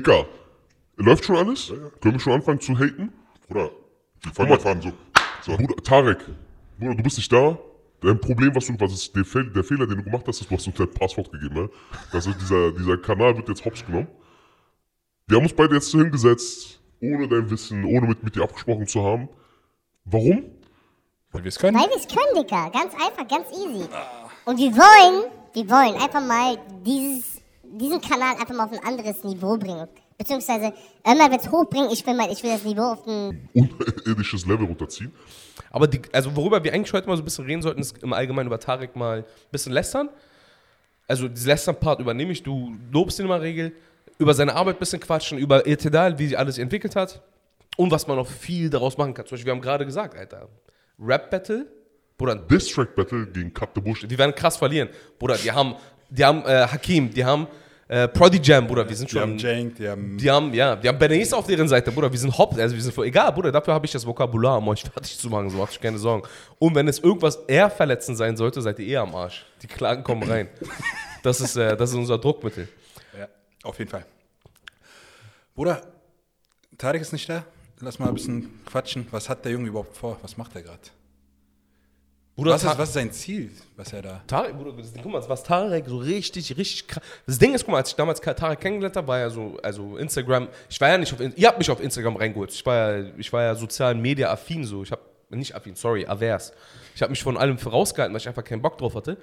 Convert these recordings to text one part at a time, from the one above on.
Dicker, läuft schon alles? Können wir schon anfangen zu haten? Bruder, wir fangen einfach an so. so. Bruder, Tarek, Bruder, du bist nicht da. Dein Problem, was du, was ist der, Fehl, der Fehler, den du gemacht hast, ist, du hast uns dein Passwort gegeben, ne? Das ist dieser, dieser Kanal wird jetzt hops genommen. Wir haben uns beide jetzt hingesetzt, ohne dein Wissen, ohne mit, mit dir abgesprochen zu haben. Warum? Weil wir es können. Weil wir es können, Dicker. Ganz einfach, ganz easy. Und wir wollen, wir wollen einfach mal dieses, diesen Kanal einfach mal auf ein anderes Niveau bringen. Beziehungsweise, Ömer wird es hochbringen, ich will, mal, ich will das Niveau auf ein Unterirdisches Level runterziehen. Aber die, also worüber wir eigentlich heute mal so ein bisschen reden sollten, ist im Allgemeinen über Tarek mal ein bisschen lästern. Also diesen Lästern-Part übernehme ich, du lobst ihn immer regel. Über seine Arbeit ein bisschen quatschen, über Etedal, wie sie alles entwickelt hat. Und was man noch viel daraus machen kann. Zum Beispiel, wir haben gerade gesagt, Alter, Rap-Battle, Bruder, Distrack Battle gegen Cut the Bush. die werden krass verlieren. Bruder, die haben, die haben äh, Hakim, die haben äh, Prodi Jam, Bruder, wir sind Die haben schon... Jank, die haben. Die haben, ja, die haben Benace auf deren Seite, Bruder. Wir sind hopp, also wir sind voll, egal, Bruder, dafür habe ich das Vokabular, um euch fertig zu machen, so macht euch keine Sorgen. Und wenn es irgendwas eher verletzend sein sollte, seid ihr eher am Arsch. Die Klagen kommen rein. Das ist, äh, das ist unser Druckmittel. Ja, auf jeden Fall. Bruder, Tarek ist nicht da. Lass mal ein bisschen quatschen. Was hat der Junge überhaupt vor? Was macht er gerade? Bruder, Was ist, was ist sein Ziel, was er da. Tarek, Bruder, das, guck mal, was Tarek so richtig, richtig krass. Das Ding ist, guck mal, als ich damals Tarek kennengelernt habe, war ja so, also Instagram, ich war ja nicht auf, ihr habt mich auf Instagram reingeholt. Ich war ja, ich war ja sozialen Media affin so. Ich habe, nicht affin, sorry, avers. Ich habe mich von allem vorausgehalten, weil ich einfach keinen Bock drauf hatte.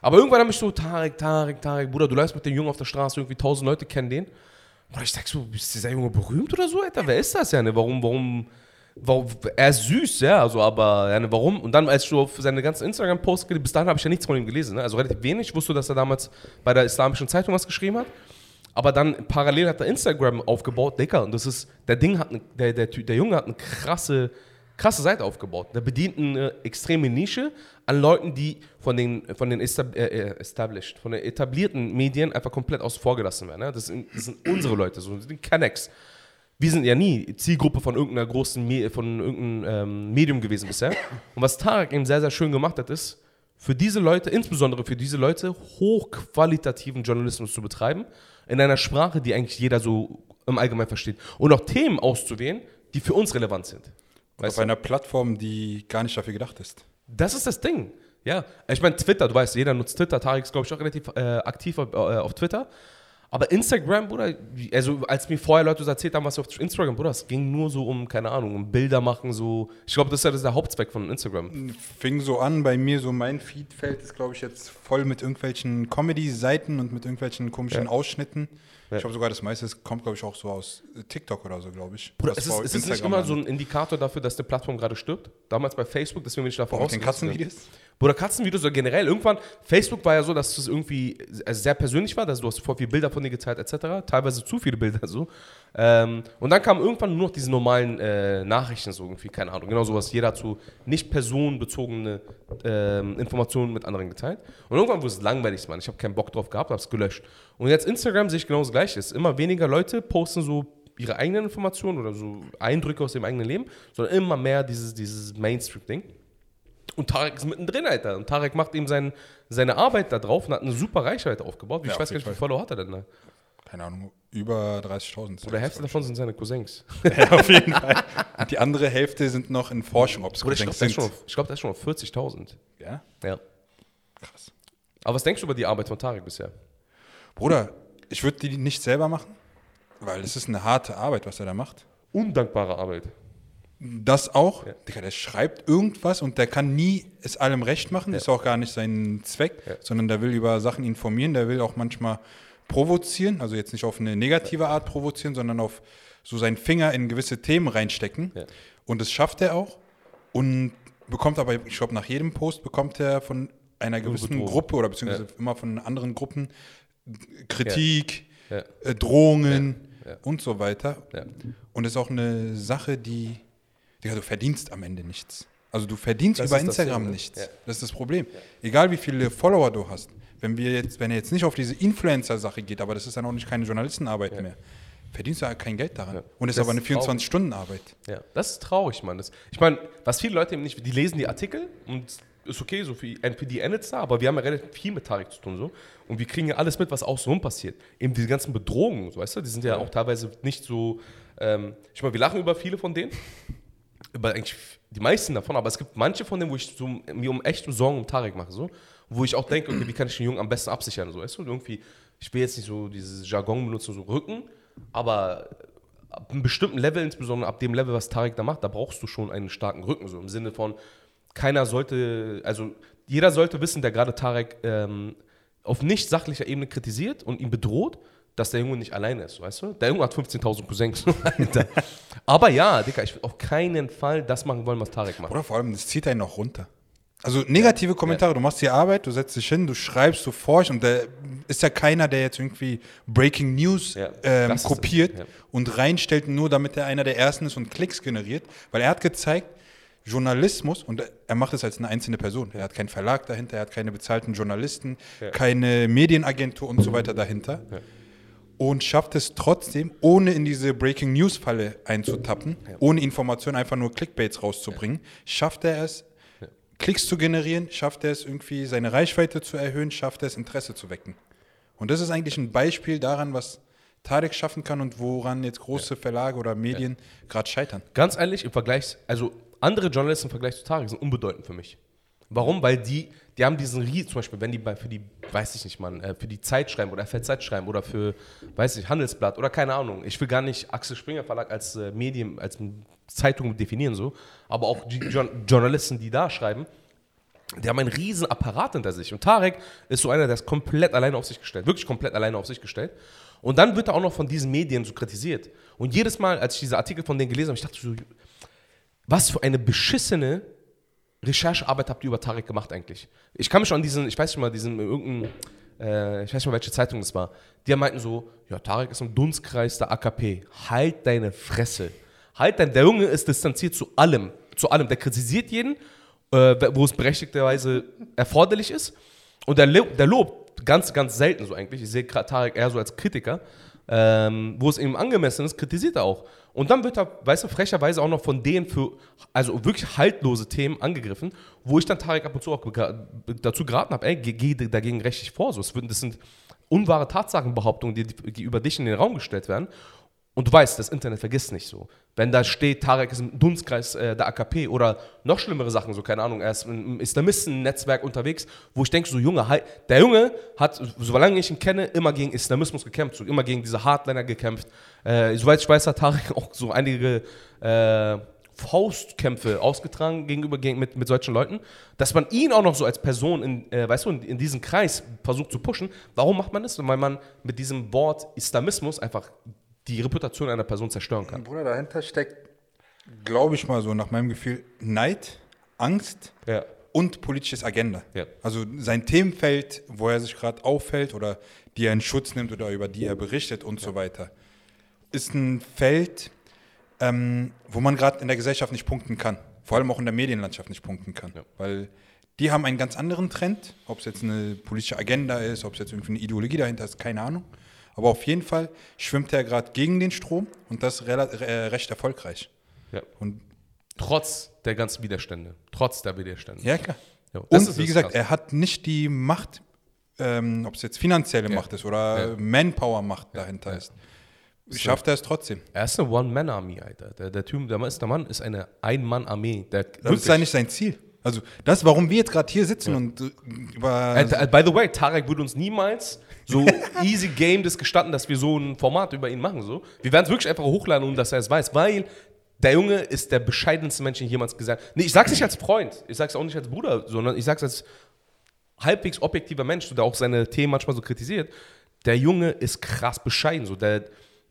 Aber irgendwann habe ich so, Tarek, Tarek, Tarek, Bruder, du läufst mit dem Jungen auf der Straße, irgendwie tausend Leute kennen den. Bruder, ich sag so, ist dieser Junge berühmt oder so, Alter? Wer ist das ja, ne? Warum, warum, warum, er ist süß, ja, also, aber, ja, ne, warum? Und dann, als so auf seine ganzen Instagram-Posts, gel- bis dahin habe ich ja nichts von ihm gelesen, ne? Also relativ wenig. Ich wusste, dass er damals bei der Islamischen Zeitung was geschrieben hat. Aber dann parallel hat er Instagram aufgebaut, Dicker, und das ist, der Ding hat, ne, der, der, der Junge hat eine krasse, krasse Seite aufgebaut. Der bedient eine extreme Nische an Leuten, die von den, von den äh, äh, established, von den etablierten Medien einfach komplett außen vor gelassen werden. Ne? Das, sind, das sind unsere Leute, so das sind Kennex. Wir sind ja nie Zielgruppe von irgendeiner großen, Me von irgendeinem ähm, Medium gewesen bisher. Und was Tarek eben sehr, sehr schön gemacht hat, ist, für diese Leute, insbesondere für diese Leute, hochqualitativen Journalismus zu betreiben, in einer Sprache, die eigentlich jeder so im Allgemeinen versteht. Und auch Themen auszuwählen, die für uns relevant sind. Auf Weißt du? einer Plattform, die gar nicht dafür gedacht ist. Das ist das Ding. Ja, ich meine, Twitter, du weißt, jeder nutzt Twitter. Tarek ist, glaube ich, auch relativ äh, aktiv auf, äh, auf Twitter. Aber Instagram, Bruder, also als mir vorher Leute erzählt haben, was auf Instagram, Bruder, es ging nur so um, keine Ahnung, um Bilder machen, so. Ich glaube, das ist ja das ist der Hauptzweck von Instagram. Fing so an, bei mir so mein Feedfeld ist, glaube ich, jetzt voll mit irgendwelchen Comedy-Seiten und mit irgendwelchen komischen Ja. Ausschnitten. Ja. Ich glaube sogar, das meiste kommt, glaube ich, auch so aus äh, TikTok oder so, glaube ich. Bruder, ist es, vor ist es nicht immer so ein Indikator dafür, dass eine Plattform gerade stirbt? Damals bei Facebook, deswegen bin ich davon Mit den. Katzenvideos? Bruder, Katzenvideos oder generell. Irgendwann, Facebook war ja so, dass es irgendwie also sehr persönlich war, dass du hast voll viele Bilder von dir gezeigt, etc. Teilweise zu viele Bilder so. Ähm, und dann kamen irgendwann nur noch diese normalen äh, Nachrichten, so irgendwie, keine Ahnung. Genau sowas. Jeder hat so nicht personenbezogene ähm, Informationen mit anderen geteilt. Und irgendwann wurde es langweilig, Mann. Ich habe keinen Bock drauf gehabt, habe es gelöscht. Und jetzt Instagram sehe ich genau das Gleiche. Es ist immer weniger Leute posten so ihre eigenen Informationen oder so Eindrücke aus dem eigenen Leben, sondern immer mehr dieses, dieses Mainstream-Ding. Und Tarek ist mittendrin, Alter. Und Tarek macht ihm sein, seine Arbeit da drauf und hat eine super Reichweite aufgebaut. Ich Ja, weiß auf gar nicht, wie viele Follower hat er denn da? Keine Ahnung, über 30.000. Oder Hälfte davon sind seine Cousins. Ja, auf jeden Fall. Und die andere Hälfte sind noch in Forschung, ob es ich glaube, Cousins schon sind. auf- ich glaub, der ist schon auf 40.000. Ja, Ja. krass. Aber was denkst du über die Arbeit von Tarek bisher? Bruder, ich würde die nicht selber machen, weil es ist eine harte Arbeit, was er da macht. Undankbare Arbeit. Das auch. Ja. Digga, der schreibt irgendwas und der kann nie es allem recht machen. Ist auch gar nicht sein Zweck, Ja. sondern der will über Sachen informieren. Der will auch manchmal provozieren. Also jetzt nicht auf eine negative Art provozieren, sondern auf so seinen Finger in gewisse Themen reinstecken. Ja. Und das schafft er auch. Und bekommt aber, ich glaube, nach jedem Post bekommt er von einer gewissen. Gruppe oder beziehungsweise immer von anderen Gruppen Kritik, Ja. äh, Drohungen Ja. Ja. und so weiter. Ja. Und das ist auch eine Sache, die, Digga, du verdienst am Ende nichts. Also du verdienst Das über Instagram nichts. Ja. Das ist das Problem. Egal wie viele Follower du hast. Wenn wir jetzt, wenn er jetzt nicht auf diese Influencer-Sache geht, aber das ist dann auch nicht keine Journalistenarbeit mehr, verdienst du ja kein Geld daran. Ja. Und es ist Das aber eine ist traurig. 24-Stunden-Arbeit. Ja, das ist traurig, Mann. Das, ich meine, was viele Leute eben nicht, die lesen die Artikel und ist okay, so für NPD endet da, aber wir haben ja relativ viel mit Tarek zu tun so und wir kriegen ja alles mit, was außenrum passiert. Eben diese ganzen Bedrohungen, so, weißt du, die sind ja auch teilweise nicht so, ähm, ich meine, wir lachen über viele von denen, über eigentlich die meisten davon, aber es gibt manche von denen, wo ich so, mir um echt Sorgen um Tarek mache, so, wo ich auch denke, okay, wie kann ich den Jungen am besten absichern, so, weißt du, irgendwie, ich will jetzt nicht so dieses Jargon benutzen, so Rücken, aber ab einem bestimmten Level, insbesondere ab dem Level, was Tarek da macht, da brauchst du schon einen starken Rücken, so im Sinne von, keiner sollte, also jeder sollte wissen, der gerade Tarek ähm, auf nicht sachlicher Ebene kritisiert und ihn bedroht, dass der Junge nicht alleine ist, weißt du? Der Junge hat 15.000 Cousins. Alter. Aber ja, Dicker, ich will auf keinen Fall das machen wollen, was Tarek macht. Oder vor allem, das zieht einen noch runter. Also negative Kommentare, du machst die Arbeit, du setzt dich hin, du schreibst, du forschst und da ist ja keiner, der jetzt irgendwie Breaking News Ja, ähm, kopiert ja. und reinstellt, nur damit er einer der Ersten ist und Klicks generiert. Weil er hat gezeigt, Journalismus, und er macht es als eine einzelne Person. Er hat keinen Verlag dahinter, er hat keine bezahlten Journalisten, keine Medienagentur und so weiter dahinter. Und schafft es trotzdem, ohne in diese Breaking News Falle einzutappen, ohne Informationen einfach nur Clickbaits rauszubringen, schafft er es, Klicks zu generieren, schafft er es irgendwie, seine Reichweite zu erhöhen, schafft er es, Interesse zu wecken. Und das ist eigentlich ein Beispiel daran, was Tarek schaffen kann und woran jetzt große Verlage oder Medien gerade scheitern. Ganz ehrlich, im Vergleich, also andere Journalisten im Vergleich zu Tarek sind unbedeutend für mich. Warum? Weil die, die haben diesen Rie, zum Beispiel, wenn die bei, für die, weiß ich nicht, Mann, äh, für die Zeit schreiben oder Zeit schreiben oder für, weiß ich, Handelsblatt oder keine Ahnung. Ich will gar nicht Axel Springer Verlag als äh, Medium, als Zeitung definieren so, aber auch die jo Journalisten, die da schreiben, die haben einen riesen Apparat hinter sich. Und Tarek ist so einer, der ist komplett alleine auf sich gestellt. Wirklich komplett alleine auf sich gestellt. Und dann wird er auch noch von diesen Medien so kritisiert. Und jedes Mal, als ich diese Artikel von denen gelesen habe, ich dachte so, was für eine beschissene Recherchearbeit habt ihr über Tarek gemacht eigentlich? Ich kann mich an diesen, ich weiß nicht mal, diesen irgendeinen, äh, ich weiß nicht mal, welche Zeitung das war. Die meinten so, ja, Tarek ist im Dunstkreis der AKP. Halt deine Fresse. Halt dein, der Junge ist distanziert zu allem. Zu allem. Der kritisiert jeden, äh, wo es berechtigterweise erforderlich ist. Und der, der lobt ganz, ganz selten so eigentlich. Ich sehe Tarek eher so als Kritiker. Ähm, wo es ihm angemessen ist, kritisiert er auch. Und dann wird er, weißt du, frecherweise auch noch von denen für, also wirklich haltlose Themen angegriffen, wo ich dann Tarek ab und zu auch dazu geraten habe, ey, geh, dagegen rechtlich vor. So, das sind unwahre Tatsachenbehauptungen, die, die über dich in den Raum gestellt werden. Und du weißt, das Internet vergisst nicht so. Wenn da steht, Tarek ist im Dunstkreis äh, der AKP oder noch schlimmere Sachen, so keine Ahnung, er ist im Islamisten-Netzwerk unterwegs, wo ich denke, so Junge, halt, der Junge hat, solange ich ihn kenne, immer gegen Islamismus gekämpft, so immer gegen diese Hardliner gekämpft. Äh, soweit ich weiß, hat Tarek auch so einige äh, Faustkämpfe ausgetragen gegenüber gegen, mit, mit solchen Leuten, dass man ihn auch noch so als Person in, äh, weißt du, in, in diesen Kreis versucht zu pushen. Warum macht man das? Weil man mit diesem Wort Islamismus einfach die Reputation einer Person zerstören kann. Bruder, dahinter steckt, glaube ich mal so, nach meinem Gefühl, Neid, Angst Ja. und politisches Agenda. Ja. Also sein Themenfeld, wo er sich gerade auffällt oder die er in Schutz nimmt oder über die er berichtet und so weiter, ist ein Feld, ähm, wo man gerade in der Gesellschaft nicht punkten kann. Vor allem auch in der Medienlandschaft nicht punkten kann. Ja. Weil die haben einen ganz anderen Trend, ob es jetzt eine politische Agenda ist, ob es jetzt irgendwie eine Ideologie dahinter ist, keine Ahnung. Aber auf jeden Fall schwimmt er gerade gegen den Strom und das äh, recht erfolgreich. Ja. Und Trotz der ganzen Widerstände. Trotz der Widerstände. ja, klar. Ja, Und wie es gesagt, krass. er hat nicht die Macht, ähm, ob es jetzt finanzielle Ja. Macht ist oder Ja. Manpower-Macht dahinter ist. Schafft er es trotzdem. Er ist eine One-Man-Army, Alter. Der, der, Typ, der, Mann ist, der Mann ist eine Ein-Mann-Armee. Das ist ja nicht sein Ziel. Also das, warum wir jetzt gerade hier sitzen und äh, über... Äh, by the way, Tarek würde uns niemals so easy game das gestatten, dass wir so ein Format über ihn machen. So. Wir werden es wirklich einfach hochladen, um dass er es weiß, weil der Junge ist der bescheidenste Mensch, den ich jemals gesagt habe. Nee, ich sag's nicht als Freund, ich sag's auch nicht als Bruder, sondern ich sag's als halbwegs objektiver Mensch, der auch seine Themen manchmal so kritisiert. Der Junge ist krass bescheiden. So. Der,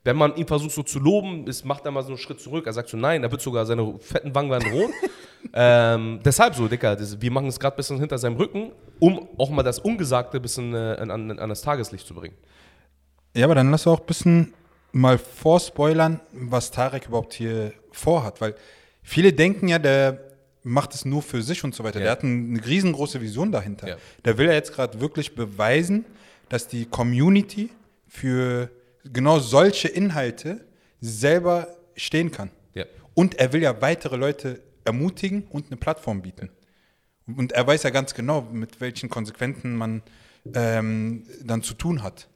wenn man ihn versucht so zu loben, ist, macht er mal so einen Schritt zurück. Er sagt so, nein, er wird sogar seine fetten Wangen werden rot. ähm, deshalb so, Dicker, das, wir machen es gerade ein bisschen hinter seinem Rücken, um auch mal das Ungesagte ein bisschen äh, an, an, an das Tageslicht zu bringen. Ja, aber dann lass auch ein bisschen mal vorspoilern, was Tarek überhaupt hier vorhat. Weil viele denken ja, der macht es nur für sich und so weiter. Ja. Der hat ein- eine riesengroße Vision dahinter. Ja. Der will ja jetzt gerade wirklich beweisen, dass die Community für genau solche Inhalte selber stehen kann. Ja. Und er will ja weitere Leute ermutigen und eine Plattform bieten. Und er weiß ja ganz genau, mit welchen Konsequenzen man ähm, dann zu tun hat.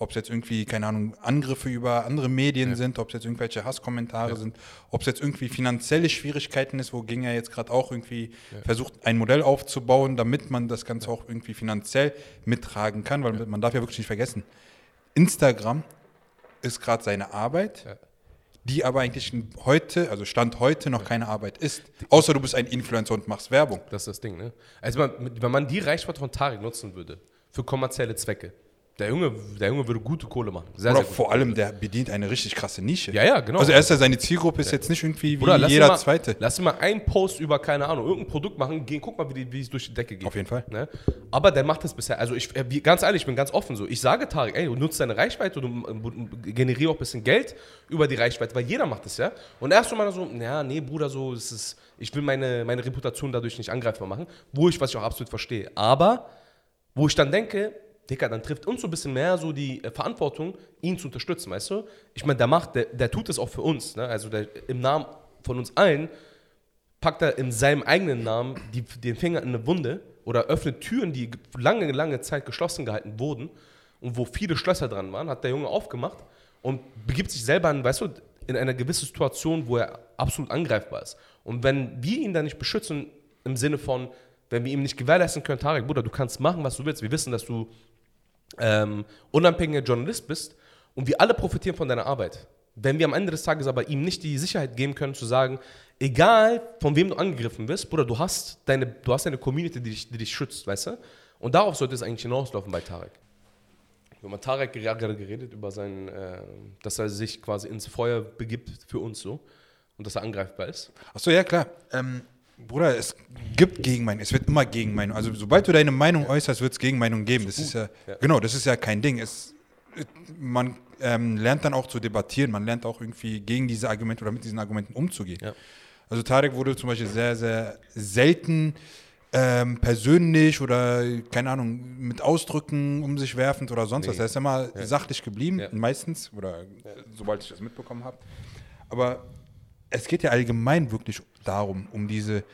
Ob es jetzt irgendwie, keine Ahnung, Angriffe über andere Medien sind, ob es jetzt irgendwelche Hasskommentare sind, ob es jetzt irgendwie finanzielle Schwierigkeiten ist, wogegen er jetzt gerade auch irgendwie versucht, ein Modell aufzubauen, damit man das Ganze auch irgendwie finanziell mittragen kann, weil man darf ja wirklich nicht vergessen, Instagram ist gerade seine Arbeit, die aber eigentlich heute, also Stand heute noch keine Arbeit ist. Außer du bist ein Influencer und machst Werbung. Das ist das Ding, ne? Also man, wenn man die Reichweite von Tarek nutzen würde, für kommerzielle Zwecke, der Junge, der Junge würde gute Kohle machen. Sehr, Oder sehr vor allem, der bedient eine richtig krasse Nische. Ja, ja, genau. Also er ist ja, seine Zielgruppe ist jetzt nicht irgendwie wie Bruder, jeder mal, Zweite. Lass mal einen Post über, keine Ahnung, irgendein Produkt machen, gehen, guck mal, wie, die, wie es durch die Decke geht. Auf jeden Fall. Ne? Aber der macht das bisher, also ich, äh, ganz ehrlich, ich bin ganz offen so. Ich sage Tarek, ey, du nutzt deine Reichweite, du äh, generierst auch ein bisschen Geld über die Reichweite, weil jeder macht das ja. Und er ist so mal so, ja, nee, Bruder, so, das ist, ich will meine, meine Reputation dadurch nicht angreifbar machen, wo ich, was ich auch absolut verstehe. Aber, wo ich dann denke, Dicker, dann trifft uns so ein bisschen mehr so die äh, Verantwortung, ihn zu unterstützen, weißt du? Ich meine, der macht, der, der tut es auch für uns, ne? Also der, im Namen von uns allen packt er in seinem eigenen Namen die, den Finger in eine Wunde oder öffnet Türen, die lange, lange Zeit geschlossen gehalten wurden und wo viele Schlösser dran waren, hat der Junge aufgemacht und begibt sich selber in, weißt du, in eine gewisse Situation, wo er absolut angreifbar ist. Und wenn wir ihn dann nicht beschützen, im Sinne von, wenn wir ihm nicht gewährleisten können, Tarek, Bruder, du kannst machen, was du willst. Wir wissen, dass du ähm, unabhängiger Journalist bist und wir alle profitieren von deiner Arbeit. Wenn wir am Ende des Tages aber ihm nicht die Sicherheit geben können, zu sagen, egal von wem du angegriffen wirst, Bruder, du hast deine, du hast eine Community, die dich, die dich schützt, weißt du? Und darauf sollte es eigentlich hinauslaufen bei Tarek. Wenn man Tarek ger- gerade geredet über sein, äh, dass er sich quasi ins Feuer begibt für uns so und dass er angreifbar ist. Achso, ja klar. Ähm, Bruder, es gibt Gegenmeinung. Es wird immer Gegenmeinung. Also sobald du deine Meinung äußerst, wird es Gegenmeinung geben. Das ist ja, Ja. genau, das ist ja kein Ding. Es, man ähm, lernt dann auch zu debattieren. Man lernt auch irgendwie gegen diese Argumente oder mit diesen Argumenten umzugehen. Ja. Also Tarek wurde zum Beispiel sehr, sehr selten ähm, persönlich oder, keine Ahnung, mit Ausdrücken um sich werfend oder sonst was. Nee. Er ist immer sachlich geblieben, Ja. meistens, oder sobald ich das mitbekommen habe. Aber es geht ja allgemein wirklich darum, um diese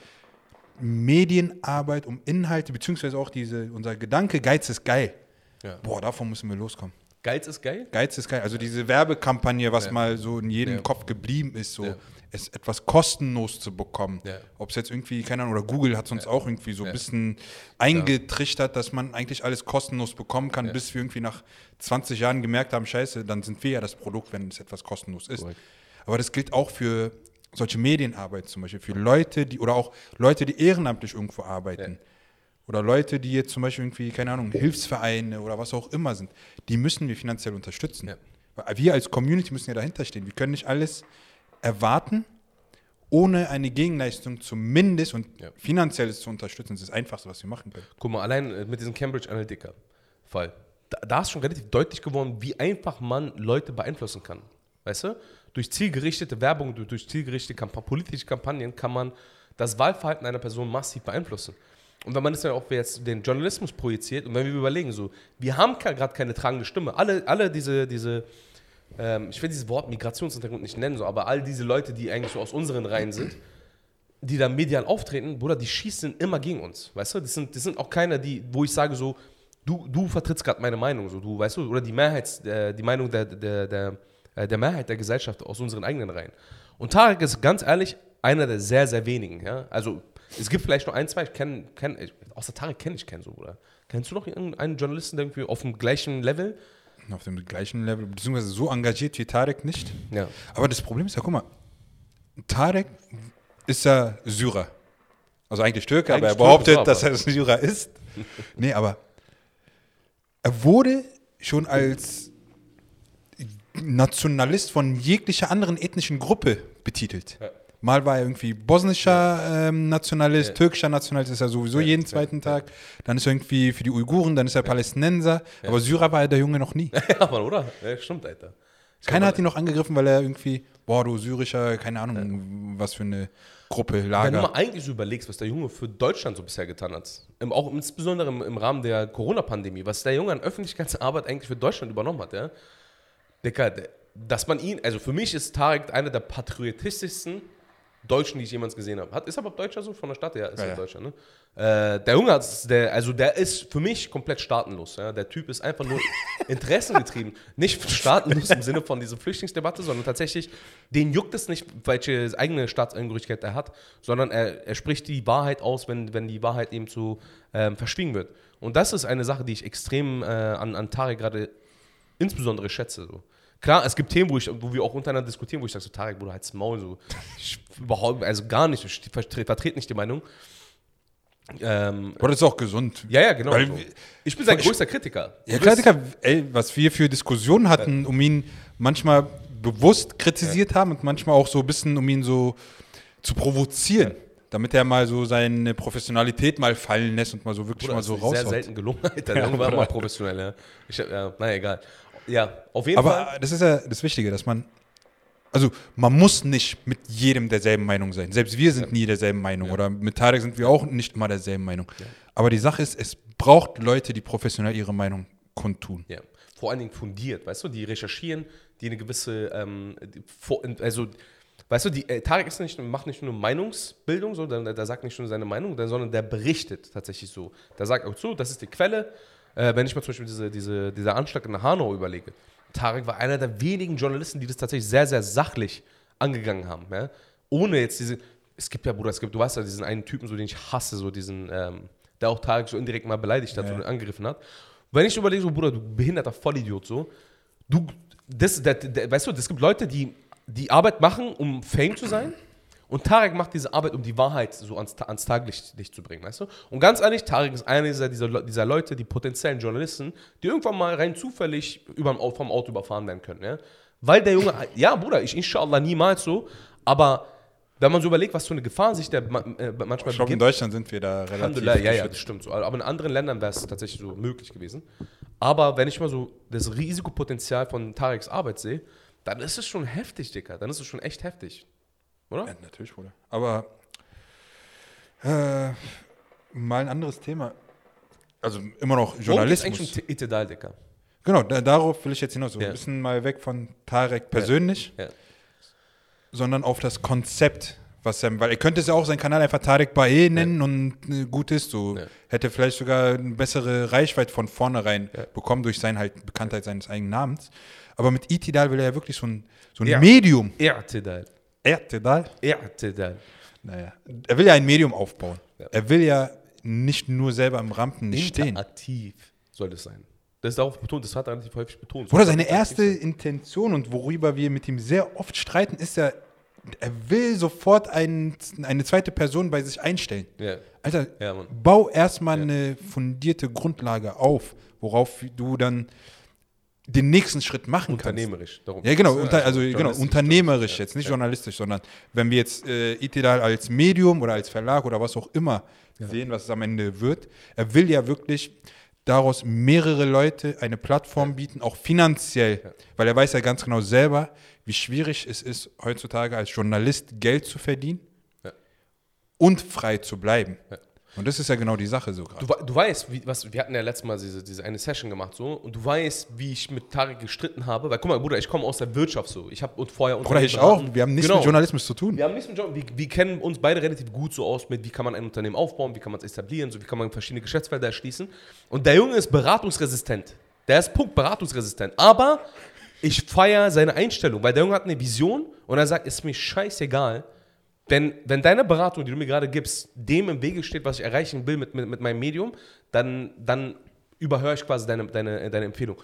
Medienarbeit, um Inhalte, beziehungsweise auch diese, unser Gedanke, Geiz ist geil. Ja. Boah, davon müssen wir loskommen. Geiz ist geil. Geiz ist geil. Also diese Werbekampagne, was Ja. mal so in jedem Ja. Kopf geblieben ist, so es etwas kostenlos zu bekommen. Ob es jetzt irgendwie, keine Ahnung, oder Google hat es uns auch irgendwie so ein bisschen eingetrichtert, dass man eigentlich alles kostenlos bekommen kann, bis wir irgendwie nach 20 Jahren gemerkt haben, scheiße, dann sind wir ja das Produkt, wenn es etwas kostenlos ist. Korrekt. Aber das gilt auch für solche Medienarbeit zum Beispiel, für Leute, die, oder auch Leute, die ehrenamtlich irgendwo arbeiten. Oder Leute, die jetzt zum Beispiel irgendwie, keine Ahnung, Hilfsvereine oder was auch immer sind, die müssen wir finanziell unterstützen. Ja. Weil Wir als Community müssen ja dahinter stehen. Wir können nicht alles erwarten, ohne eine Gegenleistung zumindest und Ja. finanzielles zu unterstützen. Das ist das Einfachste, was wir machen können. Guck mal, allein äh, mit diesem Cambridge Analytica-Fall, da, da ist schon relativ deutlich geworden, wie einfach man Leute beeinflussen kann. Weißt du? Durch zielgerichtete Werbung, durch, zielgerichtete Kampa politische Kampagnen kann man das Wahlverhalten einer Person massiv beeinflussen. Und wenn man das dann auch jetzt den Journalismus projiziert und wenn wir überlegen, so, wir haben gerade keine tragende Stimme. Alle, alle diese, diese ähm, ich will dieses Wort Migrationshintergrund nicht nennen, so, aber all diese Leute, die eigentlich so aus unseren Reihen sind, die da medial auftreten, Bruder, die schießen immer gegen uns, weißt du? Das sind, das sind auch keine, die, wo ich sage so, du, du vertrittst gerade meine Meinung, so, du, weißt du, oder die Mehrheits, äh, die Meinung der, der, der, äh, der Mehrheit der Gesellschaft aus unseren eigenen Reihen. Und Tarek ist ganz ehrlich einer der sehr, sehr wenigen, ja? Also, es gibt vielleicht noch ein, zwei, ich kenne, kenn, außer Tarek kenne ich keinen so, Bruder. Kennst du noch irgendeinen Journalisten, der irgendwie auf dem gleichen Level? Auf dem gleichen Level, beziehungsweise so engagiert wie Tarek nicht. Ja. Aber das Problem ist ja, guck mal, Tarek ist ja Syrer. Also eigentlich Türke, aber Eigentlich er behauptet, Türke, dass aber- er Syrer ist. nee, aber er wurde schon als Nationalist von jeglicher anderen ethnischen Gruppe betitelt. Ja. Mal war er irgendwie bosnischer ähm, Nationalist, Ja. türkischer Nationalist ist er sowieso Ja, jeden ja, zweiten ja. Tag. Dann ist er irgendwie für die Uiguren, dann ist er Palästinenser. Aber Syrer war er der Junge noch nie. ja, Mann, oder? Ja, stimmt, Alter. Ich Keiner hat ihn noch angegriffen, weil er irgendwie, boah, du syrischer, keine Ahnung, was für eine Gruppe, Wenn du Lager. mal eigentlich so überlegst, was der Junge für Deutschland so bisher getan hat, im, auch insbesondere im, im Rahmen der Corona-Pandemie, was der Junge an Öffentlichkeitsarbeit eigentlich für Deutschland übernommen hat, ja, Digga, der- dass man ihn, also für mich ist Tarek einer der patriotischsten Deutschen, die ich jemals gesehen habe. Hat, ist aber Deutscher so von der Stadt? Ja, ist Ja, ja, ja. Deutscher, ne? Äh, der Junge hat, der, also der ist für mich komplett staatenlos. Ja? Der Typ ist einfach nur interessengetrieben. Nicht staatenlos im Sinne von dieser Flüchtlingsdebatte, sondern tatsächlich, den juckt es nicht, welche eigene Staatsangehörigkeit er hat, sondern er, er spricht die Wahrheit aus, wenn, wenn die Wahrheit eben zu ähm, verschwiegen wird. Und das ist eine Sache, die ich extrem äh, an, an Tarek gerade insbesondere schätze. So. Klar, es gibt Themen, wo, ich, wo wir auch untereinander diskutieren, wo ich sage, so, Tarek, Bruder, halt's Maul, so. Ich überhaupt, also gar nicht, ich vertrete nicht die Meinung. Ähm, Aber das ist auch gesund. ja, ja, genau. Weil so. Ich bin sein Ich- größter Kritiker. Ja, Du Digga, ey, was wir für Diskussionen hatten, um ihn manchmal bewusst kritisiert haben und manchmal auch so ein bisschen, um ihn so zu provozieren. Damit er mal so seine Professionalität mal fallen lässt und mal so wirklich Bruder, mal das so ist sehr selten gelungen, Alter. Junge war immer professionell, ja. Ich, ja. Naja, egal. Ja, auf jeden Aber Fall. das ist ja das Wichtige, dass man. Also, man muss nicht mit jedem derselben Meinung sein. Selbst wir sind nie derselben Meinung. Oder mit Tarek sind wir auch nicht immer derselben Meinung. Aber die Sache ist, es braucht Leute, die professionell ihre Meinung kundtun. Ja, vor allen Dingen fundiert, weißt du, die recherchieren, die eine gewisse, ähm, also, weißt du, die, äh, Tarek ist nicht, macht nicht nur Meinungsbildung, so, der, der sagt nicht nur seine Meinung, der- sondern der berichtet tatsächlich so. Der sagt auch so, das ist die Quelle. Äh, wenn ich mir zum Beispiel diese, diese, dieser Anschlag in Hanau überlege, Tarek war einer der wenigen Journalisten, die das tatsächlich sehr, sehr sachlich angegangen haben. Ja? Ohne jetzt diese, es gibt ja, Bruder, es gibt, du weißt ja, diesen einen Typen, so, den ich hasse, so diesen, ähm, der auch Tarek so indirekt mal beleidigt hat Ja. und angegriffen hat. Wenn ich überlege, so, Bruder, du behinderter Vollidiot, so, du, das, der, der, weißt du, es gibt Leute, die die Arbeit machen, um Fame zu sein. Und Tarek macht diese Arbeit, um die Wahrheit so ans, ans Taglicht Licht zu bringen, weißt du? Und ganz ehrlich, Tarek ist einer dieser, dieser, dieser Leute, die potenziellen Journalisten, die irgendwann mal rein zufällig überm, vom Auto überfahren werden können, ja? Weil der Junge, ja, Bruder, ich inshallah niemals so, aber wenn man so überlegt, was für eine Gefahr sich der ma- äh, manchmal Ich glaube, in Deutschland sind wir da relativ ja, ja, das stimmt so. Aber in anderen Ländern wäre es tatsächlich so möglich gewesen. Aber wenn ich mal so das Risikopotenzial von Tareks Arbeit sehe, dann ist es schon heftig, Dicker. Dann ist es schon echt heftig. Oder? Ja, natürlich, Bruder. Aber äh, mal ein anderes Thema. Also immer noch Worum Journalismus. eigentlich um Itedal, Dicker? Genau, da, darauf will ich jetzt hinaus. So Ja. ein bisschen mal weg von Tarek persönlich, Ja. sondern auf das Konzept. Was er, weil er könnte es ja auch seinen Kanal einfach Tarek Bae nennen und äh, gut ist. So Ja. hätte vielleicht sogar eine bessere Reichweite von vornherein Ja. bekommen durch sein halt Bekanntheit seines eigenen Namens. Aber mit Itidal will er ja wirklich so ein, so ein Ja. Medium. Itedal. Itidal? Itedal. Naja. Er will ja ein Medium aufbauen. Ja. Er will ja nicht nur selber im Rampenlicht stehen. Interaktiv soll es sein. Das ist darauf betont, das hat er relativ häufig betont. Oder seine erste sein. Intention und worüber wir mit ihm sehr oft streiten, ist ja, er will sofort ein, eine zweite Person bei sich einstellen. Ja. Alter, Ja, bau erstmal eine fundierte Grundlage auf, worauf du dann den nächsten Schritt machen kannst. Unternehmerisch. Darum Ja, genau, unter, also genau, journalistisch, unternehmerisch ja. jetzt, nicht Ja. journalistisch, sondern wenn wir jetzt äh, Itidal als Medium oder als Verlag oder was auch immer sehen, was es am Ende wird, er will ja wirklich daraus mehrere Leute eine Plattform bieten, auch finanziell, weil er weiß ja ganz genau selber, wie schwierig es ist, heutzutage als Journalist Geld zu verdienen Ja. und frei zu bleiben. Und das ist ja genau die Sache so gerade. Du, du weißt, wie, was, wir hatten ja letztes Mal diese, diese eine Session gemacht so und du weißt, wie ich mit Tarek gestritten habe, weil guck mal, Bruder, ich komme aus der Wirtschaft so. Ich habe und vorher Oder ich auch, wir haben nichts Genau. mit Journalismus zu tun. Wir haben nichts mit Job, wir, wir kennen uns beide relativ gut so aus mit, wie kann man ein Unternehmen aufbauen, wie kann man es etablieren, so wie kann man verschiedene Geschäftsfelder erschließen. Und der Junge ist beratungsresistent. Der ist Punkt beratungsresistent. Aber ich feiere seine Einstellung, weil der Junge hat eine Vision und er sagt, ist mir scheißegal, wenn, wenn deine Beratung, die du mir gerade gibst, dem im Wege steht, was ich erreichen will mit, mit, mit meinem Medium, dann, dann überhöre ich quasi deine, deine, deine Empfehlung.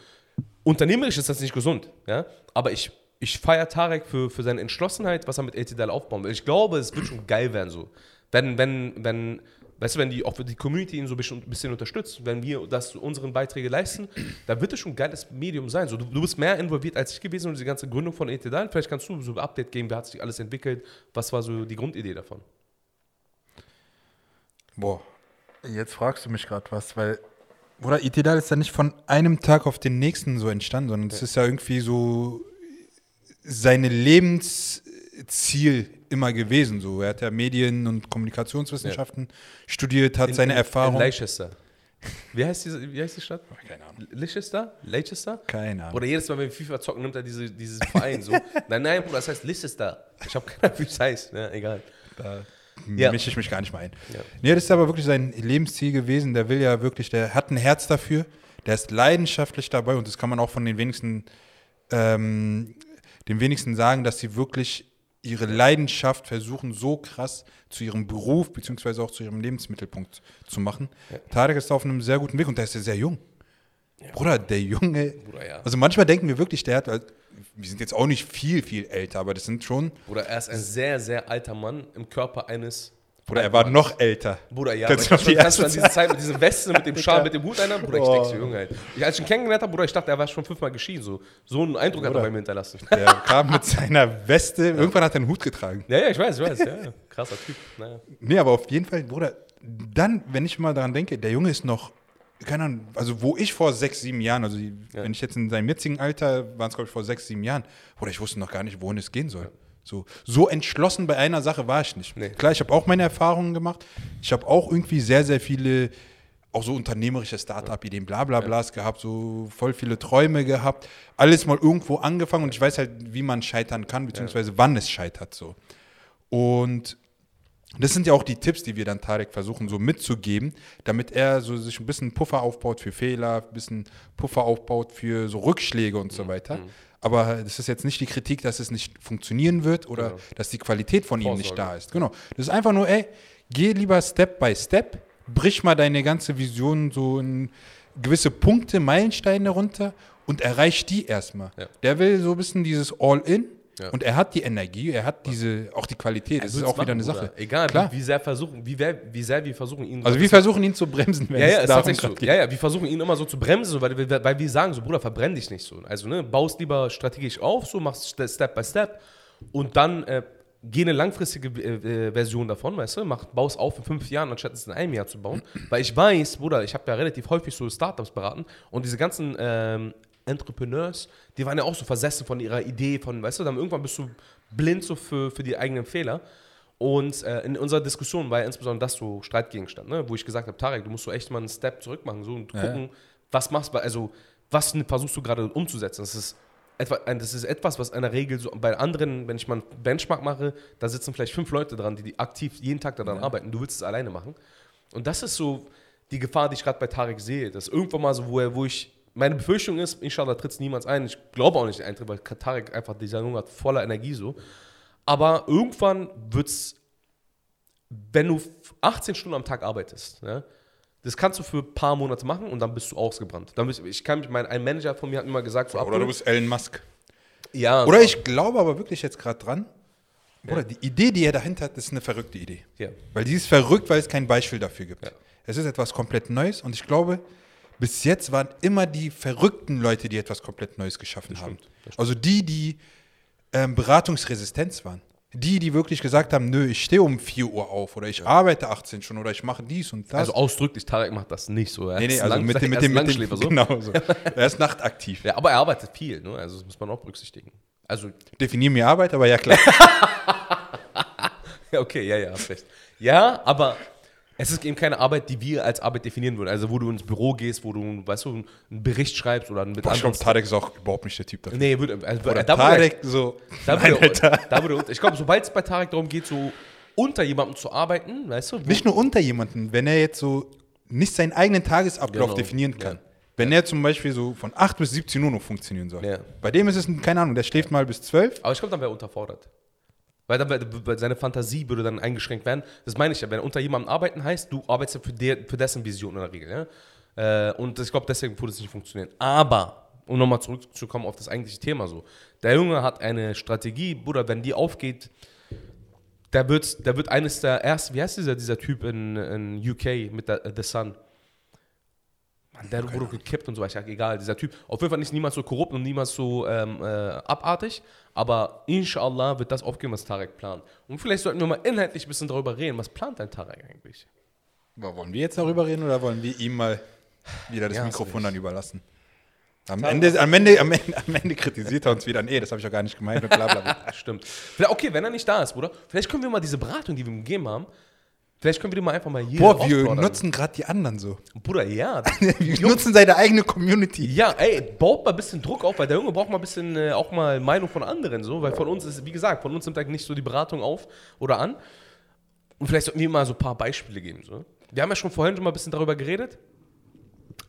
Unternehmerisch ist das nicht gesund, ja? aber ich, ich feiere Tarek für, für seine Entschlossenheit, was er mit Etidal aufbauen will. Ich glaube, es wird schon geil werden so. Wenn, wenn, wenn, weißt du, wenn die, auch die Community ihn so ein bisschen, unterstützt, wenn wir das unseren Beiträge leisten, dann wird es schon ein geiles Medium sein. So, du, du bist mehr involviert als ich gewesen und diese ganze Gründung von Etidal. Vielleicht kannst du so ein Update geben, wie hat sich alles entwickelt, was war so die Grundidee davon? Boah, jetzt fragst du mich gerade was, weil. Oder Itidal ist ja nicht von einem Tag auf den nächsten so entstanden, sondern es ist ja irgendwie so seine Lebensziel immer gewesen. So. Er hat ja Medien- und Kommunikationswissenschaften studiert, hat seine in, Erfahrung. In Leicester. Wie heißt, diese, wie heißt die Stadt? Keine Ahnung. Leicester? Leicester? Keine Ahnung. Oder jedes Mal, wenn wir FIFA zocken, nimmt er diese, dieses Verein so. nein, nein, Bruder, das heißt Leicester. Ich habe keine Ahnung, wie es heißt. Ja, egal. Da Ja. mische ich mich gar nicht mal ein. Ja. Nee, das ist aber wirklich sein Lebensziel gewesen. Der will ja wirklich, der hat ein Herz dafür. Der ist leidenschaftlich dabei und das kann man auch von den wenigsten, ähm, den wenigsten sagen, dass sie wirklich ihre Leidenschaft versuchen, so krass zu ihrem Beruf beziehungsweise auch zu ihrem Lebensmittelpunkt zu machen. Tarek ist auf einem sehr guten Weg und der ist ja sehr jung. Bruder, der Junge. Bruder, ja. Also manchmal denken wir wirklich, der hat, wir sind jetzt auch nicht viel, viel älter, aber das sind schon, Bruder, er ist ein sehr, sehr alter Mann im Körper eines. Bruder, er war noch älter. Bruder, ja, Kannst du noch die du an diese Zeit mit diesem Weste, mit dem Schal, mit dem Hut einer? Bruder, ich Oh. denke so, Junge, halt. ich, als ich ihn kennengelernt habe, Bruder, ich dachte, er war schon fünfmal geschieden. So, so einen Eindruck hat er Bruder. bei mir hinterlassen. Der kam mit seiner Weste, irgendwann hat er einen Hut getragen. Ja, ja, ich weiß, ich weiß, ja, ja. Krasser Typ. Naja. Nee, aber auf jeden Fall, Bruder, dann, wenn ich mal daran denke, der Junge ist noch, keine Ahnung, also wo ich vor sechs, sieben Jahren, also die- wenn ich jetzt in seinem jetzigen Alter, waren es glaube ich vor sechs, sieben Jahren, Bruder, ich wusste noch gar nicht, wohin es gehen soll. So, so entschlossen bei einer Sache war ich nicht. Nee. Klar, ich habe auch meine Erfahrungen gemacht. Ich habe auch irgendwie sehr, sehr viele, auch so unternehmerische Start-up-Ideen, bla bla blas gehabt, so voll viele Träume gehabt. Alles mal irgendwo angefangen und ich weiß halt, wie man scheitern kann, beziehungsweise wann es scheitert so. Und das sind ja auch die Tipps, die wir dann Tarek versuchen so mitzugeben, damit er so sich ein bisschen Puffer aufbaut für Fehler, ein bisschen Puffer aufbaut für so Rückschläge und so weiter. Aber das ist jetzt nicht die Kritik, dass es nicht funktionieren wird oder dass die Qualität von ihm nicht Vorsorge. da ist. Genau. Das ist einfach nur, ey, geh lieber Step by Step, brich mal deine ganze Vision so in gewisse Punkte, Meilensteine runter und erreich die erstmal. Ja. Der will so ein bisschen dieses All-In Ja. und er hat die Energie, er hat diese, auch die Qualität. Das ist auch wieder eine Sache. Egal, Klar. wie, sehr versuchen, wie, wie sehr wir versuchen, ihn. Also wir versuchen ihn zu bremsen, wenn ja, ja, es darum tatsächlich so. geht. Ja, ja, wir versuchen ihn immer so zu bremsen, so, weil, wir- weil wir sagen so, Bruder, verbrenn dich nicht so. Also, ne, baust lieber strategisch auf, so machst Ste- Step by Step und dann äh, geh eine langfristige äh, äh, Version davon, weißt du, mach, baust auf in fünf Jahren, anstatt es in einem Jahr zu bauen. weil ich weiß, Bruder, ich habe ja relativ häufig so Startups beraten und diese ganzen ähm, Entrepreneurs, die waren ja auch so versessen von ihrer Idee, von, weißt du, dann irgendwann bist du blind so für, für die eigenen Fehler. Und äh, in unserer Diskussion war ja insbesondere das so Streitgegenstand, ne? wo ich gesagt habe, Tarek, du musst so echt mal einen Step zurück machen so, und gucken, was machst du, also was versuchst du gerade umzusetzen. Das ist, etwa, das ist etwas, was in der Regel so bei anderen, wenn ich mal einen Benchmark mache, da sitzen vielleicht fünf Leute dran, die, die aktiv jeden Tag daran arbeiten. Du willst es alleine machen. Und das ist so die Gefahr, die ich gerade bei Tarek sehe. Dass irgendwann mal so, wo, er, wo ich, meine Befürchtung ist, inshallah tritt es niemals ein. Ich glaube auch nicht, eintritt, weil Tarek einfach dieser Junge hat voller Energie so. Aber irgendwann wird es, wenn du 18 Stunden am Tag arbeitest, ne, das kannst du für ein paar Monate machen und dann bist du ausgebrannt. Dann bist, ich kann mich, mein, ein Manager von mir hat immer gesagt, so Oder Abdul- du bist Elon Musk. ja, Oder ich glaube aber wirklich jetzt gerade dran, oder die Idee, die er dahinter hat, ist eine verrückte Idee. Ja. Weil die ist verrückt, weil es kein Beispiel dafür gibt. Ja. Es ist etwas komplett Neues und ich glaube, bis jetzt waren immer die verrückten Leute, die etwas komplett Neues geschaffen haben. Also die, die ähm, beratungsresistent waren. Die, die wirklich gesagt haben, nö, ich stehe um 4 Uhr auf oder ich arbeite 18 Stunden oder ich mache dies und das. Also ausdrücklich, Tarek macht das nicht so. Er nee, nee, ist also lang- mit dem, mit dem, mit dem so. genau so. Er ist nachtaktiv. Ja, aber er arbeitet viel, ne? also das muss man auch berücksichtigen. Also, Definier mir Arbeit, aber ja klar. ja, okay, ja, ja, hast recht. Ja, aber es ist eben keine Arbeit, die wir als Arbeit definieren würden. Also, wo du ins Büro gehst, wo du, weißt du, einen Bericht schreibst oder mit Boah, ich glaube, Tarek ist auch überhaupt nicht der Typ dafür. Nee, würde, also, Oder da würde, Tarek so. da Nein, würde, Alter. da würde, ich glaube, sobald es bei Tarek darum geht, so unter jemandem zu arbeiten, weißt du, wo, Nicht nur unter jemanden, wenn er jetzt so nicht seinen eigenen Tagesablauf Genau. definieren kann. Ja. Wenn er zum Beispiel so von 8 bis 17 Uhr noch funktionieren soll. Ja. Bei dem ist es, ein- keine Ahnung, der schläft mal bis 12. aber ich glaube, dann wäre er unterfordert. Weil dann seine Fantasie würde dann eingeschränkt werden. Das meine ich ja, wenn er unter jemandem arbeiten heißt, du arbeitest ja für, der, für dessen Vision in der Regel. Ja? Äh, und ich glaube, deswegen würde es nicht funktionieren. Aber, um nochmal zurückzukommen auf das eigentliche Thema so, der Junge hat eine Strategie, Bruder, wenn die aufgeht, der wird, der wird eines der ersten, wie heißt dieser, dieser Typ in, in UK mit der, The Sun? Der wurde gekippt und so, ich sag, egal, dieser Typ. Auf jeden Fall nicht niemals so korrupt und niemals so ähm, äh, abartig, aber inshallah wird das aufgehen, was Tarek plant. Und vielleicht sollten wir mal inhaltlich ein bisschen darüber reden, was plant dein Tarek eigentlich? Aber wollen wir jetzt darüber reden oder wollen wir ihm mal wieder das Ja, Mikrofon dann überlassen? Am Ende, am, Ende, am, Ende, am Ende kritisiert er uns wieder, nee, das habe ich doch gar nicht gemeint und bla bla bla. Stimmt. Okay, wenn er nicht da ist, Bruder, vielleicht können wir mal diese Beratung, die wir ihm gegeben haben, Vielleicht können wir die mal einfach mal hier Boah, wir nutzen gerade die anderen so. Bruder, ja. Wir nutzen seine eigene Community. Ja, ey, baut mal ein bisschen Druck auf, weil der Junge braucht mal ein bisschen äh, auch mal Meinung von anderen, so, weil von uns ist, wie gesagt, von uns nimmt er nicht so die Beratung auf oder an. Und vielleicht sollten wir mal so ein paar Beispiele geben, so. Wir haben ja schon vorhin schon mal ein bisschen darüber geredet.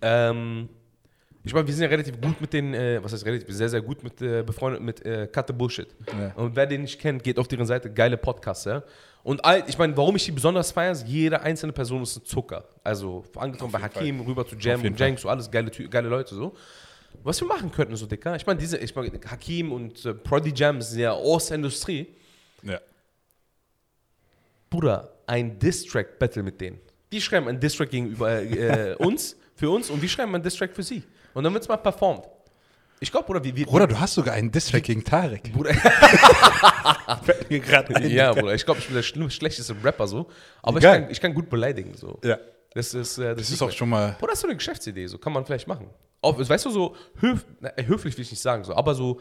Ähm, ich meine, wir sind ja relativ gut mit den, äh, was heißt relativ, sehr, sehr gut mit äh, befreundet mit äh, Cut the Bullshit. Ja. Und wer den nicht kennt, geht auf deren Seite, geile Podcasts, ja. Und all, ich meine, warum ich die besonders feiere, ist, jede einzelne Person ist ein Zucker. Also angefangen bei Hakim, rüber zu Jam und Jank, so alles geile, geile Leute so. Was wir machen könnten, so dicker. Ich meine, diese, ich meine, Hakim und äh, Prodi Jam sind ja aus der Industrie. Ja. Bruder, ein Distrack-Battle mit denen. Die schreiben ein Distrack gegenüber äh, uns, für uns, und wir schreiben ein Distrack für sie. Und dann wird es mal performt. Ich glaube, Bruder, wir, wir Bruder, du hast sogar einen Distrack gegen Tarek. Bruder, Fällt mir gerade ein. ja. Bruder, ich glaube, ich bin der schlimm, schlechteste Rapper so. Aber ich kann, ich kann gut beleidigen so. Ja. Das ist, äh, Das sieht ist auch schon mal. Bruder, das ist so eine Geschäftsidee, so kann man vielleicht machen. Auch, weißt du, so höf, na, höflich will ich nicht sagen, so, aber so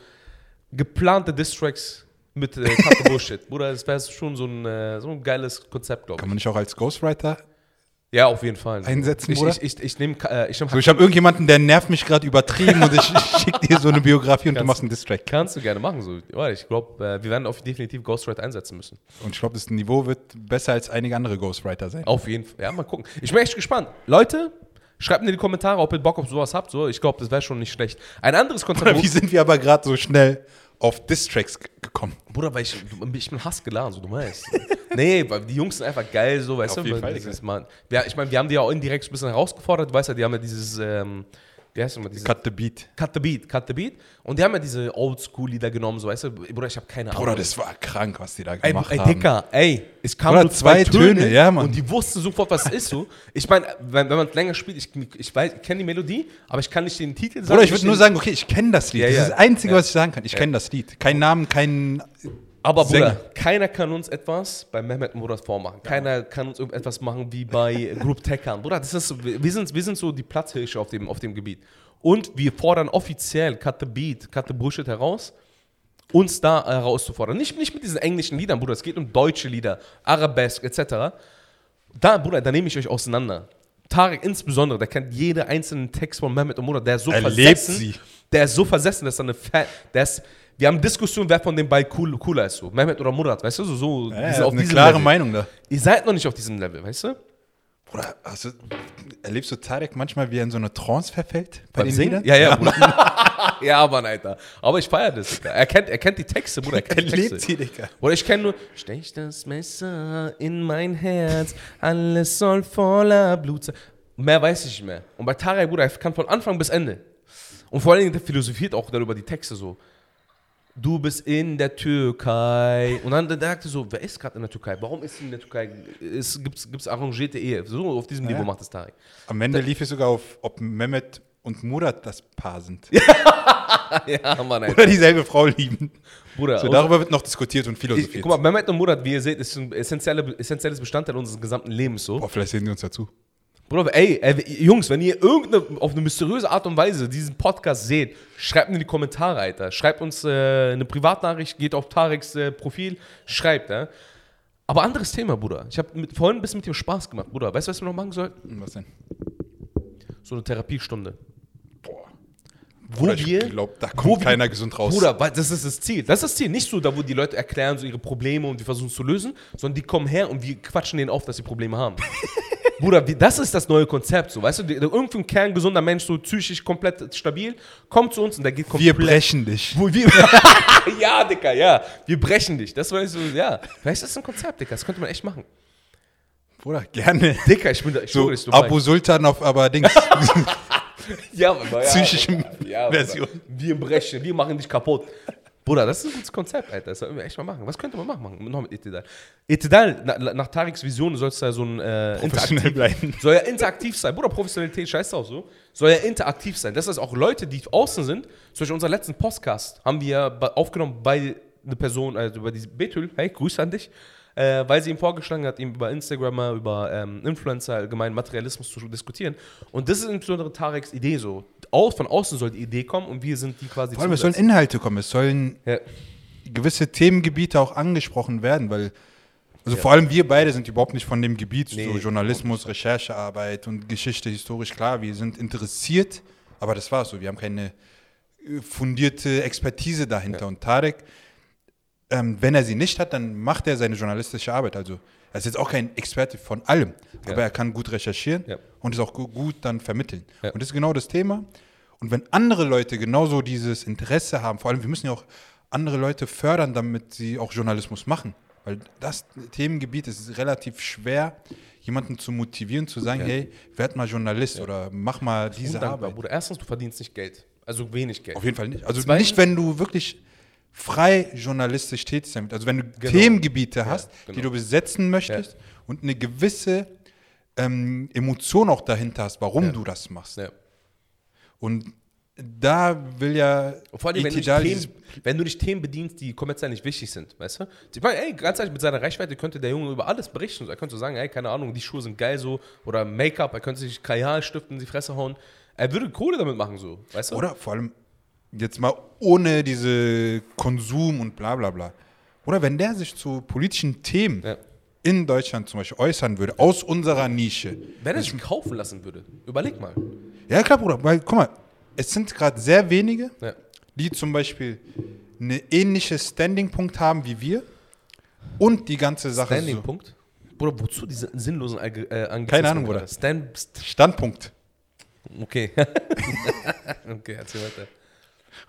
geplante Distracks mit äh, Bullshit. Bruder, das wäre schon so ein, äh, so ein geiles Konzept, glaube Kann ich. man nicht auch als Ghostwriter? Ja, auf jeden Fall. Einsetzen, ich, Bruder? ich, ich, ich nehme äh, ich nehm So, ich habe irgendjemanden, der nervt mich gerade übertrieben und ich schicke dir so eine Biografie und du Kannst- machst einen Distrack. Kannst du gerne machen. So. Ich glaube, äh, wir werden auf definitiv Ghostwriter einsetzen müssen. Und ich glaube, das Niveau wird besser als einige andere Ghostwriter sein. Auf jeden Fall. Ja, mal gucken. Ich bin echt gespannt. Leute, schreibt mir in die Kommentare, ob ihr Bock auf sowas habt. So, ich glaube, das wäre schon nicht schlecht. Ein anderes Konzept. Oder wie sind wir aber gerade so schnell auf Distracks gekommen? Bruder, weil ich, du- ich bin Hass geladen, so du weißt. nee, weil die Jungs sind einfach geil, so, weißt Auf du? jeden weil Fall, dieses Mal, ja, ich meine, wir haben die ja auch indirekt ein bisschen herausgefordert, du weißt ja, die haben ja dieses, ähm, wie heißt das immer, dieses Cut the Beat. Cut the Beat, Cut the Beat. Und die haben ja diese Oldschool-Lieder genommen, so, weißt du? Bruder, ich habe keine Ahnung. Bruder, das war krank, was die da Ey, gemacht ey haben. Dicker, ey, es kamen nur zwei, zwei Töne, Töne, ja, Mann. und die wussten sofort, was es ist so. Ich meine, wenn, wenn man es länger spielt, ich, ich weiß, ich kenne die Melodie, aber ich kann nicht den Titel sagen. Bruder, ich würde nur sagen, okay, ich kenne das Lied. Ja, das ist das Einzige, was ich sagen kann. Ich kenne das Lied. Kein Namen, kein. Aber Sänger. Bruder, keiner kann uns etwas bei Mehmet Murat vormachen. Keiner kann uns irgendetwas machen wie bei Group Tekan. Bruder, das ist, wir, sind, wir sind so die Platzhirsche auf dem, auf dem Gebiet. Und wir fordern offiziell Cut the Beat, Cut the Bullshit heraus, uns da herauszufordern. Nicht, nicht mit diesen englischen Liedern, Bruder, es geht um deutsche Lieder, Arabesk etc. Da, Bruder, da nehme ich euch auseinander. Tarek insbesondere, der kennt jeden einzelnen Text von Mehmet und Murat, der ist so Er versessen. sie. Der ist so versessen, dass er eine Fa der ist, wir haben Diskussionen, wer von den beiden cool, cooler ist. So. Mehmet oder Murat, weißt du? So, so Ja, die sind auf eine klare Level. Meinung da. Ihr seid noch nicht auf diesem Level, weißt du? Bruder, du, erlebst du Tarek manchmal, wie er in so eine Trance verfällt? Bei Beim den Singen? Liedern? Ja, ja, Bruder. ja, Mann, Alter. Aber ich feiere das. Digga. Er kennt, er kennt die Texte, Bruder. Er kennt Er die Texte. lebt sie, Digga. Oder ich kenne nur, stech das Messer in mein Herz, alles soll voller Blut sein. Mehr weiß ich nicht mehr. Und bei Tarek, Bruder, er kann von Anfang bis Ende. Und vor allen Dingen, der philosophiert auch darüber die Texte so. Du bist in der Türkei. Und dann der sagte so, wer ist gerade in der Türkei? Warum ist sie in der Türkei? Es gibt gibt's arrangierte Ehe. So auf diesem Niveau macht es Tarek. Am Ende lief es sogar auf, ob Mehmet und Murat das Paar sind. ja, Mann, Alter. Oder dieselbe Frau lieben. Bruder, So, darüber wird noch diskutiert und ich, philosophiert. guck mal, Mehmet und Murat, wie ihr seht, ist ein essentielle, essentielles Bestandteil unseres gesamten Lebens so. Boah, vielleicht sehen die uns dazu. Bruder, ey, ey, Jungs, wenn ihr irgendeine, auf eine mysteriöse Art und Weise diesen Podcast seht, schreibt mir in die Kommentare, Alter. Schreibt uns äh, eine Privatnachricht, geht auf Tareks äh, Profil, schreibt, ja. Aber anderes Thema, Bruder. Ich habe vorhin ein bisschen mit dir Spaß gemacht, Bruder. Weißt du, was wir noch machen sollten? Was denn? So eine Therapiestunde. Boah. Wo Bruder, ich wir. glaub, da kommt wir- keiner gesund raus. Bruder, das ist das Ziel. Das ist das Ziel. Nicht so, da wo die Leute erklären so ihre Probleme und wir versuchen es zu lösen, sondern die kommen her und wir quatschen denen auf, dass sie Probleme haben. Bruder, wie, das ist das neue Konzept. So, weißt du, irgendwie ein kerngesunder Mensch, so psychisch komplett stabil, kommt zu uns und der geht komplett. wir brechen dich. Wir, ja, Dicker, ja. Wir brechen dich. Das war so, ja. Vielleicht ist das ein Konzept, Dicker. Das könnte man echt machen. Bruder, gerne. Dicker, ich bin da. Ich So, schwöre, Abu Sultan auf aber Dings. Ja, aber ja, psychischen ja, Version. Wir brechen, wir machen dich kaputt. Bruder, das ist ein gutes Konzept, Alter. Das sollten wir echt mal machen. Was könnte man machen? Noch mit Etidal. Etidal, na, nach Tariks Vision soll es ja so ein äh, Professionell interaktiv- bleiben. Soll ja interaktiv sein. Bruder, Professionalität, scheiß drauf so. Soll ja interaktiv sein. Das heißt, auch Leute, die außen sind, zum Beispiel unser letzten Podcast haben wir aufgenommen bei einer Person, also bei diesem Betül, hey, Grüße an dich, äh, weil sie ihm vorgeschlagen hat, ihm über Instagram, mal über ähm, Influencer, allgemein Materialismus zu diskutieren. Und das ist insbesondere Tareks Idee so. Aus, von außen soll die Idee kommen und wir sind die quasi Vor allem, es sollen. Inhalte kommen. Es sollen ja. gewisse Themengebiete auch angesprochen werden, weil Also vor allem wir beide sind überhaupt nicht von dem Gebiet, Nee, so Journalismus, Recherchearbeit und Geschichte historisch klar. Wir sind interessiert, aber das war's so. Wir haben keine äh, fundierte Expertise dahinter. Und Tarek, ähm, wenn er sie nicht hat, dann macht er seine journalistische Arbeit. Also er ist jetzt auch kein Experte von allem, Ja. aber er kann gut recherchieren Ja. und ist auch gu- gut dann vermitteln. Ja. Und das ist genau das Thema. Und wenn andere Leute genauso dieses Interesse haben, vor allem wir müssen ja auch andere Leute fördern, damit sie auch Journalismus machen. Weil das Themengebiet ist relativ schwer, jemanden zu motivieren, zu sagen, hey, werd mal Journalist oder mach mal diese Undankbar, Arbeit. Bruder. Erstens, du verdienst nicht Geld. Also wenig Geld. Auf jeden Fall nicht. Also Zweitens- nicht, wenn du wirklich frei journalistisch tätig sein willst. Also wenn du Genau. Themengebiete hast, die genau. du besetzen möchtest und eine gewisse ähm, Emotion auch dahinter hast, warum Ja. du das machst. Ja. Und da will ja Und vor allem, wenn du, Themen, wenn du nicht Themen bedienst, die kommerziell nicht wichtig sind, weißt du? Ich meine, ey, ganz ehrlich, mit seiner Reichweite könnte der Junge über alles berichten. Er könnte so sagen, ey, keine Ahnung, die Schuhe sind geil so, oder Make-up, er könnte sich Kajalstiften in die Fresse hauen. Er würde Kohle damit machen, so, weißt du? Oder vor allem jetzt mal ohne diese Konsum und bla bla bla. Oder wenn der sich zu politischen Themen Ja. in Deutschland zum Beispiel äußern würde, aus unserer Nische. Wenn er sich kaufen lassen würde, überleg mal. Ja, klar, Bruder, weil guck mal, es sind gerade sehr wenige, Ja. die zum Beispiel eine ähnliche Standing-Punkt haben wie wir und die ganze Sache so. Standing-Punkt. Bruder, wozu diese sinnlosen Alge- äh, Keine Ahnung? Bruder. Stand, st Standpunkt. okay. okay, erzähl weiter.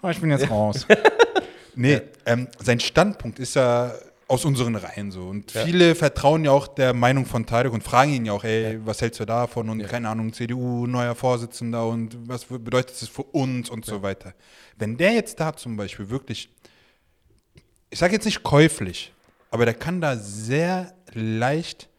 Oh, ich bin jetzt raus. nee, ähm, sein Standpunkt ist ja aus unseren Reihen so. Und Ja. viele vertrauen ja auch der Meinung von Tarek und fragen ihn ja auch, ey, was hältst du davon? Und keine Ahnung, CDU, neuer Vorsitzender und was bedeutet das für uns und so weiter. Wenn der jetzt da zum Beispiel wirklich, ich sage jetzt nicht käuflich, aber der kann da sehr leicht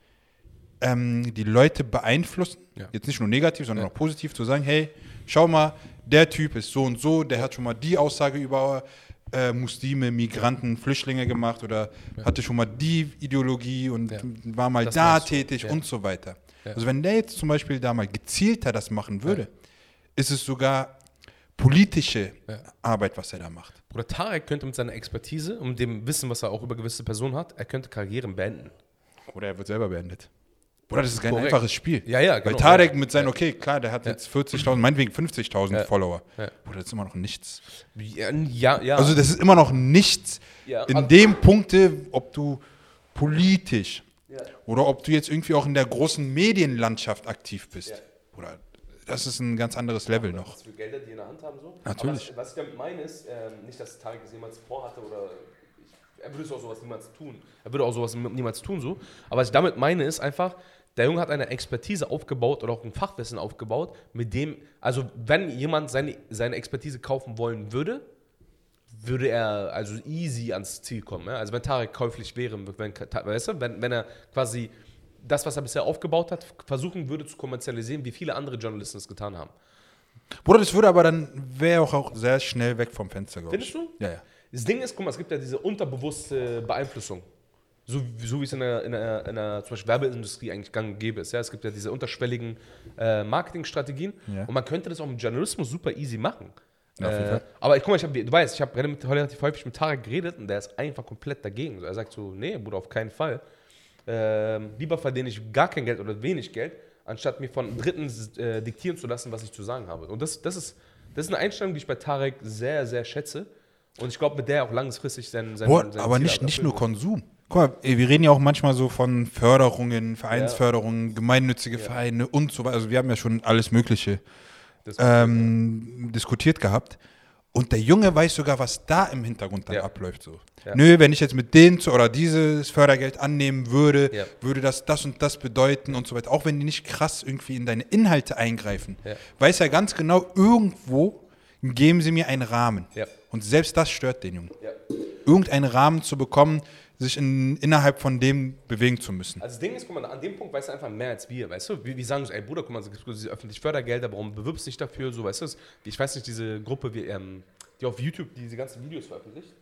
ähm, die Leute beeinflussen. Ja. Jetzt nicht nur negativ, sondern Ja. auch positiv zu sagen, hey, schau mal, der Typ ist so und so, der hat schon mal die Aussage über äh, Muslime, Migranten, Flüchtlinge gemacht oder hatte schon mal die Ideologie und Ja. war mal Das da tätig ja. und so weiter. Ja. Also wenn der jetzt zum Beispiel da mal gezielter das machen würde, ist es sogar politische Ja. Arbeit, was er da macht. Bruder, Tarek könnte mit seiner Expertise und dem Wissen, was er auch über gewisse Personen hat, er könnte Karrieren beenden. Oder er wird selber beendet. Oder das ist kein Korrekt. einfaches Spiel. Ja, ja, Weil genau. Tarek Ja. mit seinen, okay, klar, der hat Ja. jetzt 40.000, meinetwegen 50.000 Ja. Follower. Ja. Oder das ist immer noch nichts. Ja, ja. Also das ist immer noch nichts in Also- dem Punkte, ob du politisch oder ob du jetzt irgendwie auch in der großen Medienlandschaft aktiv bist. Ja. Oder das ist ein ganz anderes Level noch. Was für Gelder, die in der Hand haben, so. Natürlich. Was, was ich damit meine, ist, ähm, nicht, dass Tarek es jemals vorhatte oder. Er würde auch sowas niemals tun. Er würde auch sowas niemals tun, so. Aber was ich damit meine, ist einfach, der Junge hat eine Expertise aufgebaut oder auch ein Fachwissen aufgebaut, mit dem, also wenn jemand seine, seine Expertise kaufen wollen würde, würde er also easy ans Ziel kommen. Ja? Also wenn Tarek käuflich wäre, wenn, weißt du, wenn, wenn er quasi das, was er bisher aufgebaut hat, versuchen würde zu kommerzialisieren, wie viele andere Journalisten es getan haben. Bruder, das würde aber dann, wäre auch, auch sehr schnell weg vom Fenster, glaube ich. Findest du? Ja, ja. Das Ding ist, guck mal, es gibt ja diese unterbewusste Beeinflussung. So, so wie es in der, in, der, in der zum Beispiel Werbeindustrie eigentlich gang und gäbe ist. Ja? Es gibt ja diese unterschwelligen äh, Marketingstrategien Ja. und man könnte das auch im Journalismus super easy machen. Ja, Äh, aber ich guck mal, ich hab, du weißt, ich habe relativ häufig mit Tarek geredet und der ist einfach komplett dagegen. So, er sagt so, nee, Bruder, auf keinen Fall. Ähm, lieber verdiene ich gar kein Geld oder wenig Geld, anstatt mir von Dritten äh, diktieren zu lassen, was ich zu sagen habe. Und das, das, ist, das ist eine Einstellung, die ich bei Tarek sehr, sehr schätze. Und ich glaube, mit der auch langfristig sein, sein, Boah, sein aber Ziel nicht, nicht nur. Konsum. Guck mal, ey, wir reden ja auch manchmal so von Förderungen, Vereinsförderungen, gemeinnützige Vereine und so weiter. Also wir haben ja schon alles Mögliche ähm, diskutiert gehabt. Und der Junge weiß sogar, was da im Hintergrund dann Ja. abläuft. So. Ja. Nö, wenn ich jetzt mit zu, oder dieses Fördergeld annehmen würde, Ja. würde das das und das bedeuten und so weiter. Auch wenn die nicht krass irgendwie in deine Inhalte eingreifen, Ja. weiß er ganz genau, irgendwo geben sie mir einen Rahmen. Ja. Und selbst das stört den Jungen Ja. irgendeinen Rahmen zu bekommen, sich in, innerhalb von dem bewegen zu müssen. Also das Ding ist, guck mal, an dem Punkt weißt du einfach mehr als wir, weißt du? Wir, wir sagen so, ey Bruder, guck mal, es gibt diese öffentliche Fördergelder, warum bewirbst du dich dafür, so, weißt du? Ich weiß nicht, diese Gruppe, wie, ähm, die auf YouTube diese ganzen Videos veröffentlicht.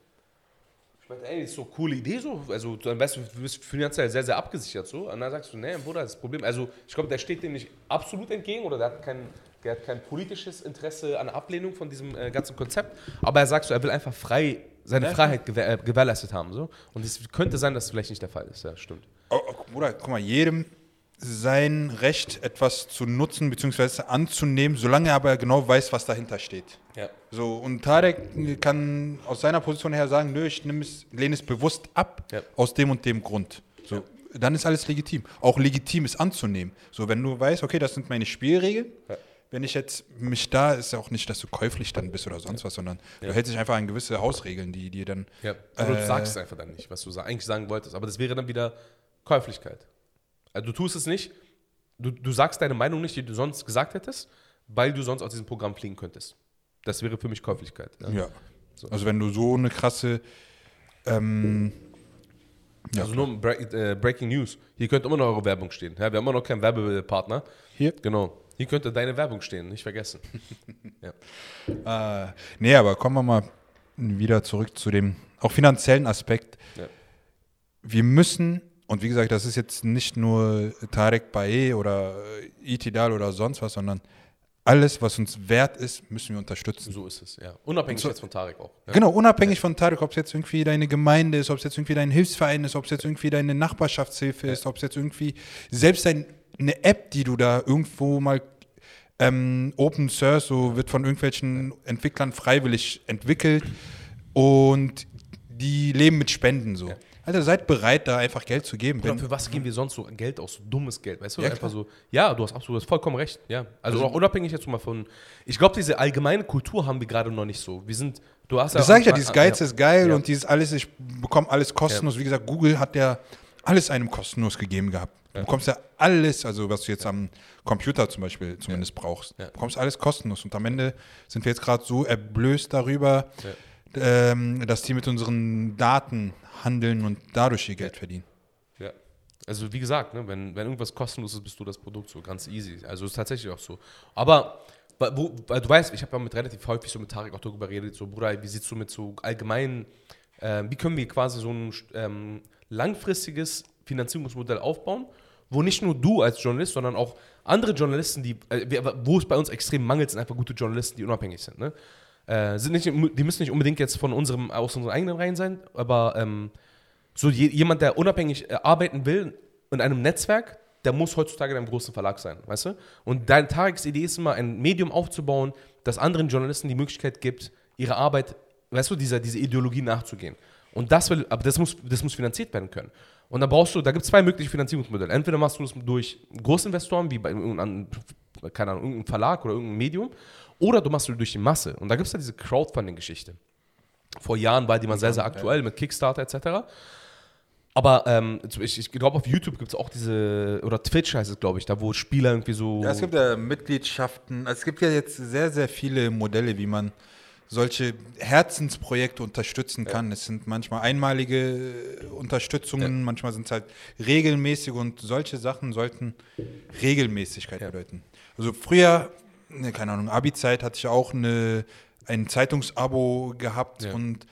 Ich meinte, ey, ist so eine coole Idee so, also dann weißt du, du bist finanziell sehr, sehr abgesichert so. Und dann sagst du, nee, Bruder, das Problem, also ich glaube, der steht dem nicht absolut entgegen oder der hat kein, der hat kein politisches Interesse an Ablehnung von diesem äh, ganzen Konzept, aber er sagt so, er will einfach frei, seine Freiheit gewähr, äh, gewährleistet haben so. Und es könnte sein, dass es vielleicht nicht der Fall ist, ja, stimmt. Oh, Bruder, guck mal, jedem sein Recht, etwas zu nutzen bzw. anzunehmen, solange er aber genau weiß, was dahinter steht. Ja. So, und Tarek kann aus seiner Position her sagen, nö, ich nehme es, lehne es bewusst ab, Ja. aus dem und dem Grund. So, dann ist alles legitim. Auch legitim ist anzunehmen. So, wenn du weißt, okay, das sind meine Spielregeln, wenn ich jetzt mich da, ist ja auch nicht, dass du käuflich dann bist oder sonst was, sondern du hältst dich einfach an gewisse Hausregeln, die dir dann. Ja, aber du Äh, sagst es einfach dann nicht, was du eigentlich sagen wolltest. Aber das wäre dann wieder Käuflichkeit. Also du tust es nicht, du, du sagst deine Meinung nicht, die du sonst gesagt hättest, weil du sonst aus diesem Programm fliegen könntest. Das wäre für mich Käuflichkeit. Ja. Ja. Also wenn du so eine krasse ähm, also nur ein Break, äh, Breaking News. Hier könnte immer noch eure Werbung stehen. Ja, wir haben immer noch keinen Werbepartner. Hier? Genau. Hier könnte deine Werbung stehen, nicht vergessen. ja. Äh, nee, aber kommen wir mal wieder zurück zu dem auch finanziellen Aspekt. Ja. Wir müssen, und wie gesagt, das ist jetzt nicht nur Tarek Bae oder Itidal oder sonst was, sondern alles, was uns wert ist, müssen wir unterstützen. So ist es, ja. Unabhängig jetzt von Tarek auch. Ja. Genau, unabhängig von Tarek, ob es jetzt irgendwie deine Gemeinde ist, ob es jetzt irgendwie dein Hilfsverein ist, ob es jetzt irgendwie deine Nachbarschaftshilfe ist, ob es jetzt irgendwie selbst ein, eine App, die du da irgendwo mal ähm, Open Source, so wird von irgendwelchen Entwicklern freiwillig entwickelt und die leben mit Spenden so. Also seid bereit, da einfach Geld zu geben. Oder für was geben wir sonst so Geld aus? So dummes Geld, weißt du? Ja, Einfach so, ja, du hast absolut du hast vollkommen recht. Ja. Also, auch unabhängig jetzt mal von. Ich glaube, diese allgemeine Kultur haben wir gerade noch nicht so. Wir sind, du hast das sage ich ja, dieses Geiz ja. ist geil Ja. und dieses alles, ich bekomme alles kostenlos. Wie gesagt, Google hat ja alles einem kostenlos gegeben gehabt. Du bekommst ja alles, also was du jetzt am Computer zum Beispiel zumindest brauchst. Du bekommst alles kostenlos. Und am Ende sind wir jetzt gerade so erblößt darüber, ähm, dass die mit unseren Daten handeln und dadurch ihr Geld verdienen. Ja. Also wie gesagt, ne, wenn, wenn irgendwas kostenlos ist, bist du das Produkt so ganz easy. Also ist tatsächlich auch so. Aber wo, weil du weißt, ich habe ja mit relativ häufig so mit Tarek auch darüber geredet, so Bruder, wie siehst du mit so allgemeinen, ähm, wie können wir quasi so ein ähm, langfristiges Finanzierungsmodell aufbauen, wo nicht nur du als Journalist, sondern auch andere Journalisten, die, äh, wo es bei uns extrem mangelt, sind einfach gute Journalisten, die unabhängig sind. Ne? Äh, sind nicht, die müssen nicht unbedingt jetzt von unserem, aus unseren eigenen Reihen sein, aber ähm, so je, jemand, der unabhängig äh, arbeiten will in einem Netzwerk, der muss heutzutage in einem großen Verlag sein, weißt du? Und deine Tareks Idee ist immer, ein Medium aufzubauen, das anderen Journalisten die Möglichkeit gibt, ihre Arbeit, weißt du, dieser, dieser Ideologie nachzugehen. Und das will, aber das muss, das muss finanziert werden können. Und da brauchst du, da gibt es zwei mögliche Finanzierungsmodelle. Entweder machst du das durch Großinvestoren, wie bei irgendeinem, keine Ahnung, irgendeinem Verlag oder irgendeinem Medium, oder du machst es durch die Masse. Und da gibt es ja diese Crowdfunding-Geschichte. Vor Jahren war die mal sehr, sehr aktuell mit Kickstarter etc. Aber ähm, ich, ich glaube, auf YouTube gibt es auch diese, oder Twitch heißt es, glaube ich, da wo Spieler irgendwie so. Ja, es gibt ja Mitgliedschaften. Also es gibt ja jetzt sehr, sehr viele Modelle, wie man solche Herzensprojekte unterstützen kann. Es sind manchmal einmalige äh, Unterstützungen, manchmal sind es halt regelmäßig und solche Sachen sollten Regelmäßigkeit bedeuten. Also früher, ne, keine Ahnung, Abi-Zeit hatte ich auch eine, ein Zeitungsabo gehabt Ja. und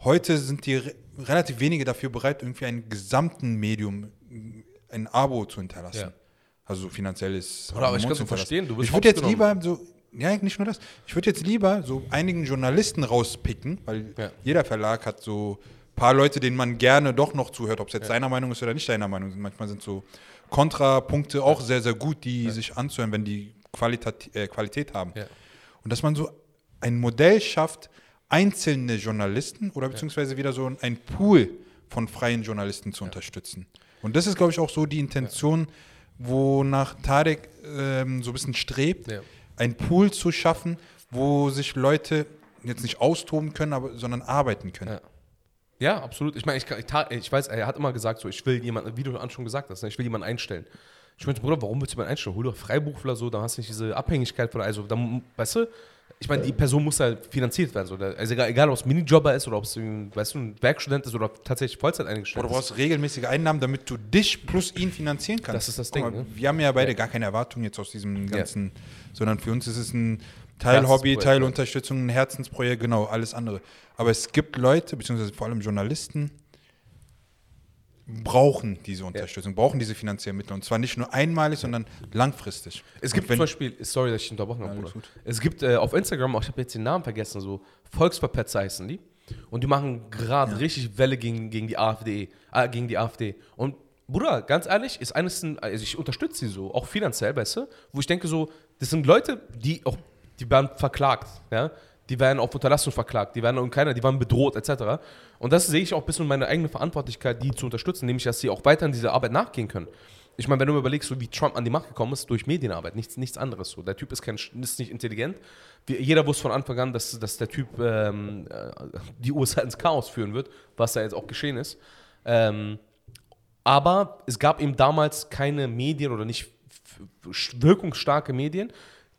heute sind die re relativ wenige dafür bereit, irgendwie ein gesamten Medium ein Abo zu hinterlassen. Ja. Also so finanzielles. Oder aber ich kann so verstehen, du bist Ich würde jetzt lieber so, ja, nicht nur das. Ich würde jetzt lieber so einigen Journalisten rauspicken, weil Ja. jeder Verlag hat so ein paar Leute, denen man gerne doch noch zuhört, ob es jetzt seiner Meinung ist oder nicht deiner Meinung ist. Manchmal sind so Kontrapunkte auch sehr, sehr gut, die sich anzuhören, wenn die Qualitat, äh, Qualität haben. Ja. Und dass man so ein Modell schafft, einzelne Journalisten oder beziehungsweise wieder so ein Pool von freien Journalisten zu unterstützen. Und das ist, glaube ich, auch so die Intention, wonach Tarek ähm, so ein bisschen strebt, Ja. Ein Pool zu schaffen, wo sich Leute jetzt nicht austoben können, aber, sondern arbeiten können. Ja. Ja, absolut. Ich meine, ich, ich, ich weiß, er hat immer gesagt, so, ich will jemanden, wie du schon gesagt hast, ne, ich will jemanden einstellen. Ich meinte, Bruder, warum willst du jemanden einstellen? Hol doch Freiberufler so, dann hast du nicht diese Abhängigkeit von, also, dann, weißt du, ich meine, die Person muss halt finanziert werden. So. Also egal, egal ob es Minijobber ist oder ob es, ein, weißt du, ein Werkstudent ist oder tatsächlich Vollzeit eingestellt Oder du brauchst regelmäßige Einnahmen, damit du dich plus ihn finanzieren kannst. Das ist das Ding, Mal, ne? Wir haben ja beide gar keine Erwartung jetzt aus diesem Ja. ganzen, sondern für uns ist es ein Teil Hobby, Teil ja. Unterstützung, ein Herzensprojekt, genau, alles andere. Aber es gibt Leute, beziehungsweise vor allem Journalisten, brauchen diese Unterstützung, brauchen diese finanziellen Mittel. Und zwar nicht nur einmalig, sondern langfristig. Es gibt zum Beispiel, sorry, dass ich unterbrochen habe, Bruder. gut. Es gibt äh, auf Instagram, auch, ich habe jetzt den Namen vergessen, so Volksverpetzer heißen die. Und die machen gerade richtig Welle gegen, gegen die AfD, äh, gegen die AfD. Und Bruder, ganz ehrlich, ist eines, also ich unterstütze sie so, auch finanziell, weißt du, wo ich denke so, das sind Leute, die auch, die werden verklagt, ja, die werden auf Unterlassung verklagt, die werden und keiner, die waren bedroht, etc. Und das sehe ich auch ein bisschen meine eigene Verantwortlichkeit, die zu unterstützen, nämlich, dass sie auch weiter in dieser Arbeit nachgehen können. Ich meine, wenn du mir überlegst, so wie Trump an die Macht gekommen ist, durch Medienarbeit, nichts, nichts anderes so. Der Typ ist, kein, ist nicht intelligent. Jeder wusste von Anfang an, dass, dass der Typ ähm, äh, die USA ins Chaos führen wird, was da jetzt auch geschehen ist. Ähm, aber es gab eben damals keine Medien oder nicht wirkungsstarke Medien,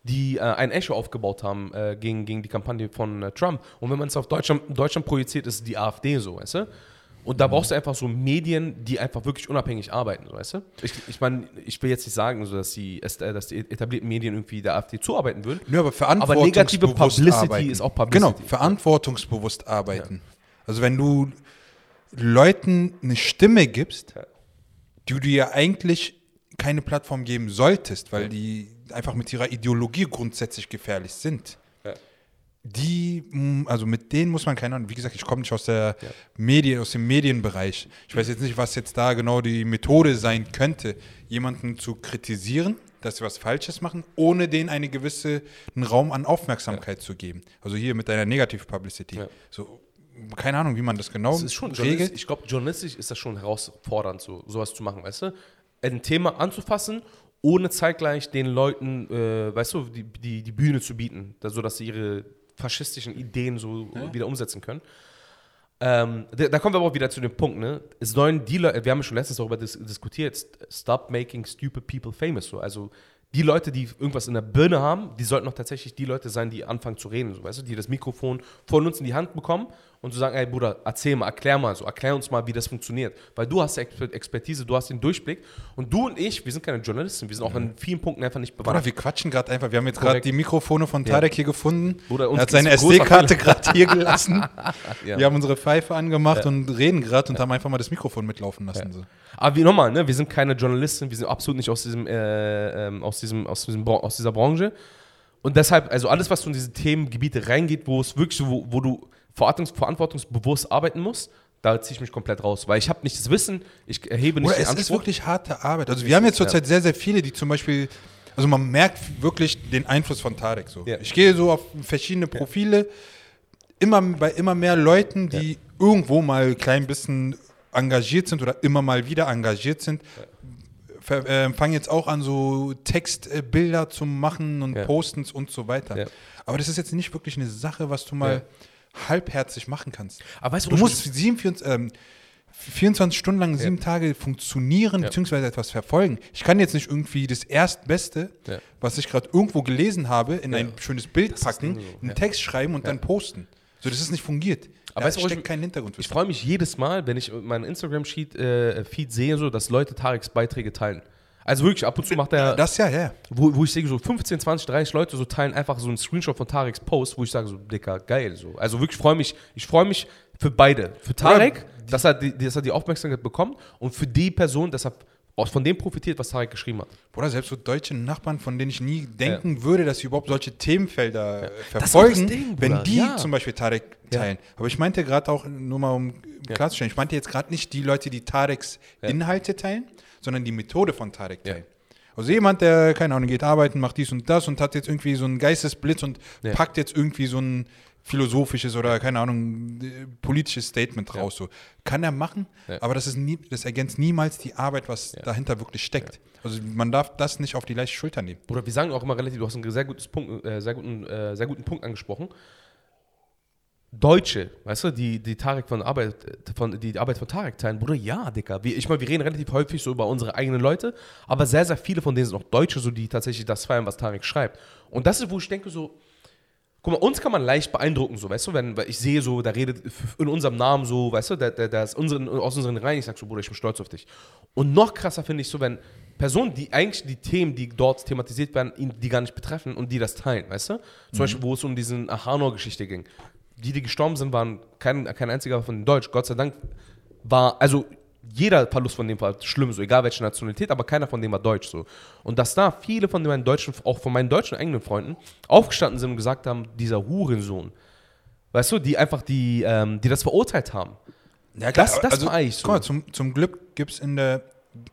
die äh, ein Echo aufgebaut haben äh, gegen, gegen die Kampagne von äh, Trump. Und wenn man es auf Deutschland, Deutschland projiziert, ist die AfD so, weißt du? Und da brauchst du einfach so Medien, die einfach wirklich unabhängig arbeiten, so, weißt du? Ich, ich meine, ich will jetzt nicht sagen, so, dass, die, äh, dass die etablierten Medien irgendwie der AfD zuarbeiten würden. Nö, aber Aber negative verantwortungsbewusst Publicity arbeiten. ist auch Publicity. Genau, verantwortungsbewusst arbeiten. Also wenn du Leuten eine Stimme gibst, die du ja eigentlich keine Plattform geben solltest, weil die einfach mit ihrer Ideologie grundsätzlich gefährlich sind. Ja. Die, mm, also mit denen muss man keine Ahnung, wie gesagt, ich komme nicht aus der Medien, aus dem Medienbereich. Ich weiß jetzt nicht, was jetzt da genau die Methode sein könnte, jemanden zu kritisieren, dass sie was Falsches machen, ohne denen einen gewissen Raum an Aufmerksamkeit zu geben. Also hier mit deiner Negativ-Publicity. Ja. So, keine Ahnung, wie man das genau Das ist schon regelt. ich glaube, journalistisch ist das schon herausfordernd, so, sowas zu machen, weißt du? Ein Thema anzufassen, ohne zeitgleich den Leuten, äh, weißt du, die, die, die Bühne zu bieten, da, sodass sie ihre faschistischen Ideen so wieder umsetzen können. Ähm, da, da kommen wir aber auch wieder zu dem Punkt, ne? Es sollen die Leute, wir haben ja schon letztens darüber dis diskutiert, st- stop making stupid people famous. So. Also die Leute, die irgendwas in der Birne haben, die sollten auch tatsächlich die Leute sein, die anfangen zu reden, so, weißt du, die das Mikrofon von uns in die Hand bekommen und zu sagen, ey Bruder, erzähl mal, erklär mal so, erklär uns mal, wie das funktioniert. Weil du hast die Exper- Expertise, du hast den Durchblick und du und ich, wir sind keine Journalisten, wir sind auch in vielen Punkten einfach nicht Bruder, bewandert. wir quatschen gerade einfach. Wir haben jetzt gerade die Mikrofone von Tarek hier gefunden. Bruder, er hat seine SD-Karte gerade hier gelassen. Ja. Wir haben unsere Pfeife angemacht und reden gerade und haben einfach mal das Mikrofon mitlaufen lassen. So. Aber wie nochmal, ne, wir sind keine Journalisten, wir sind absolut nicht aus diesem, äh, ähm, aus diesem, aus diesem, aus dieser Branche. Und deshalb, also alles, was so in diese Themengebiete reingeht, wo es wirklich so, wo, wo du verantwortungsbewusst arbeiten musst, da ziehe ich mich komplett raus, weil ich habe nicht das Wissen, ich erhebe nicht Oder den es ist Anspruch. wirklich harte Arbeit. Also wir haben jetzt zurzeit sehr, sehr viele, die zum Beispiel, also man merkt wirklich den Einfluss von Tarek so. Ja. Ich gehe so auf verschiedene Profile, immer bei immer mehr Leuten, die irgendwo mal ein klein bisschen engagiert sind oder immer mal wieder engagiert sind, äh, fangen jetzt auch an, so Textbilder zu machen und Ja. Postens und so weiter. Ja. Aber das ist jetzt nicht wirklich eine Sache, was du mal halbherzig machen kannst. Aber weißt du, du musst 47, ähm, 24 Stunden lang, sieben Tage funktionieren Ja. beziehungsweise etwas verfolgen. Ich kann jetzt nicht irgendwie das Erstbeste, Ja. was ich gerade irgendwo gelesen habe, in ein schönes Bild packen, so, einen ja. Text schreiben und dann posten. So, das ist nicht fungiert. Aber da weißt steckt ich- kein Hintergrund. Ich freue mich jedes Mal, wenn ich meinen Instagram-Feed äh, sehe, so, dass Leute Tareks Beiträge teilen. Also wirklich, ab und zu macht er, das ja, ja. wo, wo ich sehe, so 15, 20, 30 Leute so teilen einfach so einen Screenshot von Tareks Post, wo ich sage, so, Dicker, geil. So. Also wirklich freue mich, ich freue mich für beide. Für Tarek, dass er, die, dass er die Aufmerksamkeit bekommt und für die Person, dass er von dem profitiert, was Tarek geschrieben hat. Oder selbst so deutsche Nachbarn, von denen ich nie denken würde, dass sie überhaupt solche Themenfelder äh, ist verfolgen, Ding, wenn die Ja. zum Beispiel Tarek Ja. teilen. Aber ich meinte gerade auch, nur mal um klarzustellen, ich meinte jetzt gerade nicht die Leute, die Tareks Inhalte teilen, sondern die Methode von Tarek Ja. teilen. Also jemand, der, keine Ahnung, geht arbeiten, macht dies und das und hat jetzt irgendwie so einen Geistesblitz und Ja. packt jetzt irgendwie so ein philosophisches oder, keine Ahnung, äh, politisches Statement raus. So. Kann er machen, Ja. aber das, ist nie, das ergänzt niemals die Arbeit, was dahinter wirklich steckt. Also man darf das nicht auf die leichte Schulter nehmen. Oder wir sagen auch immer relativ, du hast einen sehr, gutes Punkt, äh, sehr, guten, äh, sehr guten Punkt angesprochen. Deutsche, weißt du, die, die Tarek von Arbeit, von, die, Arbeit von Tarek teilen, Bruder, ja, Dicker. Wir, ich meine, wir reden relativ häufig so über unsere eigenen Leute, aber sehr, sehr viele von denen sind auch Deutsche, so die tatsächlich das feiern, was Tarek schreibt. Und das ist, wo ich denke, so, guck mal, uns kann man leicht beeindrucken, so, weißt du, wenn ich sehe so, da redet in unserem Namen so, weißt du, der, der, der ist unseren, aus unseren Reihen, ich sag so, Bruder, ich bin stolz auf dich. Und noch krasser finde ich so, wenn Personen, die eigentlich die Themen, die dort thematisiert werden, die gar nicht betreffen und die das teilen, weißt du? Zum Beispiel, wo es um diesen Hanau-Geschichte ging. Die, die gestorben sind, waren kein, kein einziger von den Deutsch. Gott sei Dank war, also jeder Verlust von dem war schlimm, so egal welche Nationalität, aber keiner von dem war deutsch so. Und dass da viele von meinen deutschen, auch von meinen deutschen eigenen Freunden, aufgestanden sind und gesagt haben, dieser Hurensohn, weißt du, die einfach die, ähm, die das verurteilt haben. Ja, Das- das war eigentlich so. Guck mal, zum, zum Glück gibt es in der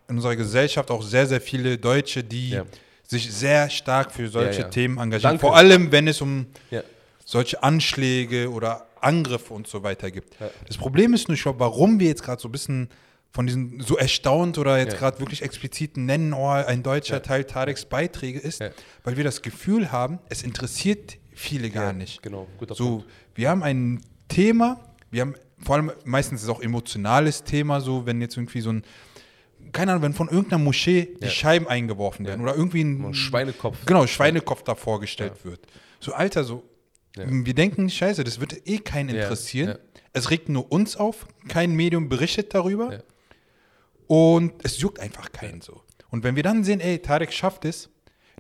in unserer Gesellschaft auch sehr, sehr viele Deutsche, die Ja. sich sehr stark für solche Ja, ja. Themen engagieren. Danke. Vor allem, wenn es um. Solche Anschläge oder Angriffe und so weiter gibt. Das Problem ist nur, glaube, warum wir jetzt gerade so ein bisschen von diesen so erstaunt oder jetzt Ja. gerade wirklich explizit nennen, oh, ein deutscher Teil Tareks Beiträge ist, Ja. weil wir das Gefühl haben, es interessiert viele gar Ja, nicht. genau, guter so, Punkt. wir haben ein Thema, wir haben vor allem meistens ist es auch emotionales Thema, so wenn jetzt irgendwie so ein keine Ahnung, wenn von irgendeiner Moschee die Ja. Scheiben eingeworfen werden Ja. oder irgendwie ein Ein Schweinekopf. Genau, Schweinekopf da vorgestellt wird. So, Alter, so, wir denken, scheiße, das wird eh keinen Ja, interessieren. ja. Es regt nur uns auf, kein Medium berichtet darüber. Ja. Und es juckt einfach keinen so. Und wenn wir dann sehen, ey, Tarek schafft es,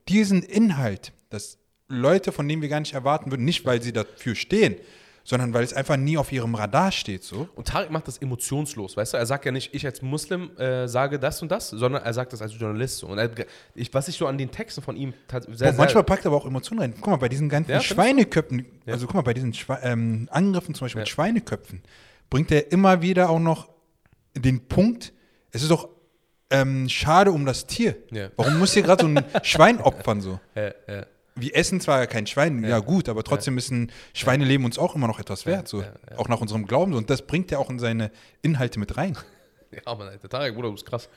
diesen Inhalt, dass Leute, von denen wir gar nicht erwarten würden, nicht weil sie dafür stehen, sondern weil es einfach nie auf ihrem Radar steht, so. Und Tarek macht das emotionslos, weißt du? Er sagt ja nicht, ich als Muslim äh, sage das und das, sondern er sagt das als Journalist. so. Und er, ich, was ich so an den Texten von ihm sehr, Boah, manchmal packt er aber auch Emotionen rein. Guck mal, bei diesen ganzen Ja? Schweineköpfen, also guck mal, bei diesen Schwe ähm, Angriffen zum Beispiel mit Ja. Schweineköpfen, bringt er immer wieder auch noch den Punkt, es ist doch ähm, schade um das Tier. Ja. Warum muss hier gerade so ein Schwein opfern so? Ja, ja. Wir essen zwar kein Schwein, ja, gut, aber trotzdem ist ein Schweineleben uns auch immer noch etwas wert, so. ja, ja. Auch nach unserem Glauben. Und das bringt er auch in seine Inhalte mit rein. ja, Mann, Alter. Tarek, Bruder, du bist krass.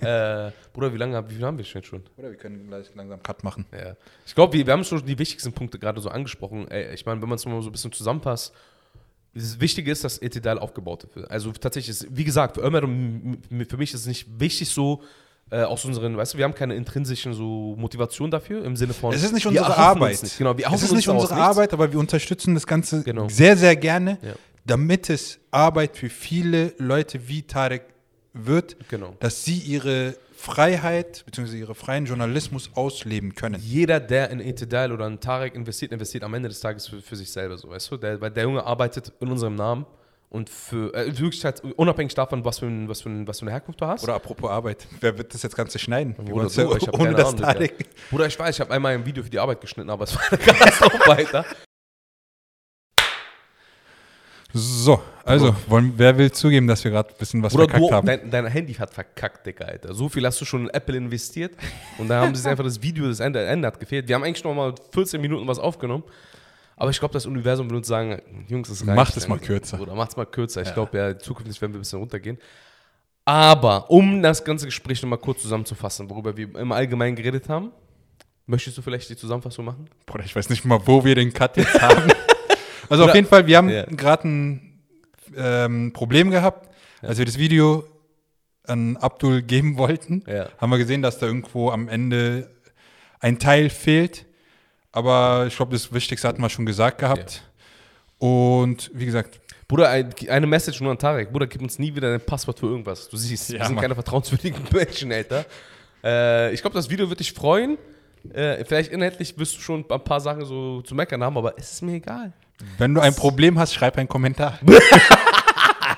äh, Bruder, wie lange wie viel haben wir jetzt schon? Oder wir können gleich langsam Cut machen. Ja. Ich glaube, wir, wir haben schon die wichtigsten Punkte gerade so angesprochen. Ey, ich meine, wenn man es mal so ein bisschen zusammenpasst, das Wichtige ist, dass Etidal aufgebaut wird. Also tatsächlich ist, wie gesagt, für Ömer für mich ist es nicht wichtig so, äh, aus unseren, weißt du, wir haben keine intrinsischen so Motivation dafür im Sinne von. Es ist nicht unsere Arbeit. Nicht. Genau, wir es ist nicht unsere nichts. Arbeit, aber wir unterstützen das Ganze Genau. sehr, sehr gerne, Ja. damit es Arbeit für viele Leute wie Tarek wird, Genau. dass sie ihre Freiheit bzw. ihre freien Journalismus ausleben können. Jeder, der in Etidal oder in Tarek investiert, investiert am Ende des Tages für, für sich selber, so, weißt du? Der, weil der Junge arbeitet in unserem Namen und für, äh, wirklich halt, unabhängig davon, was für, ein, was, für ein, was für eine Herkunft du hast. Oder apropos Arbeit, wer wird das jetzt Ganze schneiden? Bruder, du, ja ich hab ohne keine das Ahnung. Tarek. Bruder, ich weiß, ich habe einmal ein Video für die Arbeit geschnitten, aber es war ganz noch weiter. So, also, wollen, wer will zugeben, dass wir gerade ein bisschen was Bruder, verkackt du, haben? dein, dein Handy hat verkackt, Digga, Alter. So viel hast du schon in Apple investiert und dann haben sie einfach das Video, das Ende, Ende hat gefehlt. Wir haben eigentlich noch mal 14 Minuten was aufgenommen. Aber ich glaube, das Universum will uns sagen, Jungs, das reicht. Macht es mal kürzer. Bruder, macht es mal kürzer. Ich glaube, ja, zukünftig werden wir ein bisschen runtergehen. Aber, um das ganze Gespräch nochmal kurz zusammenzufassen, worüber wir im Allgemeinen geredet haben, möchtest du vielleicht die Zusammenfassung machen? Bruder, ich weiß nicht mal, wo wir den Cut jetzt haben. Also auf Oder- jeden Fall, wir haben Ja. gerade ein ähm, Problem gehabt, als wir das Video an Abdul geben wollten. Ja. Haben wir gesehen, dass da irgendwo am Ende ein Teil fehlt. Aber ich glaube, das Wichtigste hatten wir schon gesagt gehabt. Und wie gesagt, Bruder, ein- eine Message nur an Tarek. Bruder, gib uns nie wieder dein Passwort für irgendwas. Du siehst, wir Ja, sind Mann. keine vertrauenswürdigen Menschen, Alter. Äh, ich glaube, das Video wird dich freuen. Äh, vielleicht inhaltlich wirst du schon ein paar Sachen so zu meckern haben, aber es ist mir egal. wenn du ein Problem hast, schreib einen Kommentar.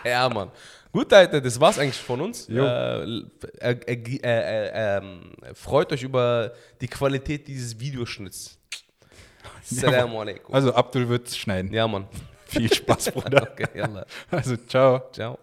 Ja, Mann. Gut, Alter, das war's eigentlich von uns. Äh, äh, freut euch über die Qualität dieses Videoschnitts. Assalamu alaikum. Also Abdul wird schneiden. Ja, Mann. Viel Spaß, Bruder. Okay, yalla. Also ciao. Ciao.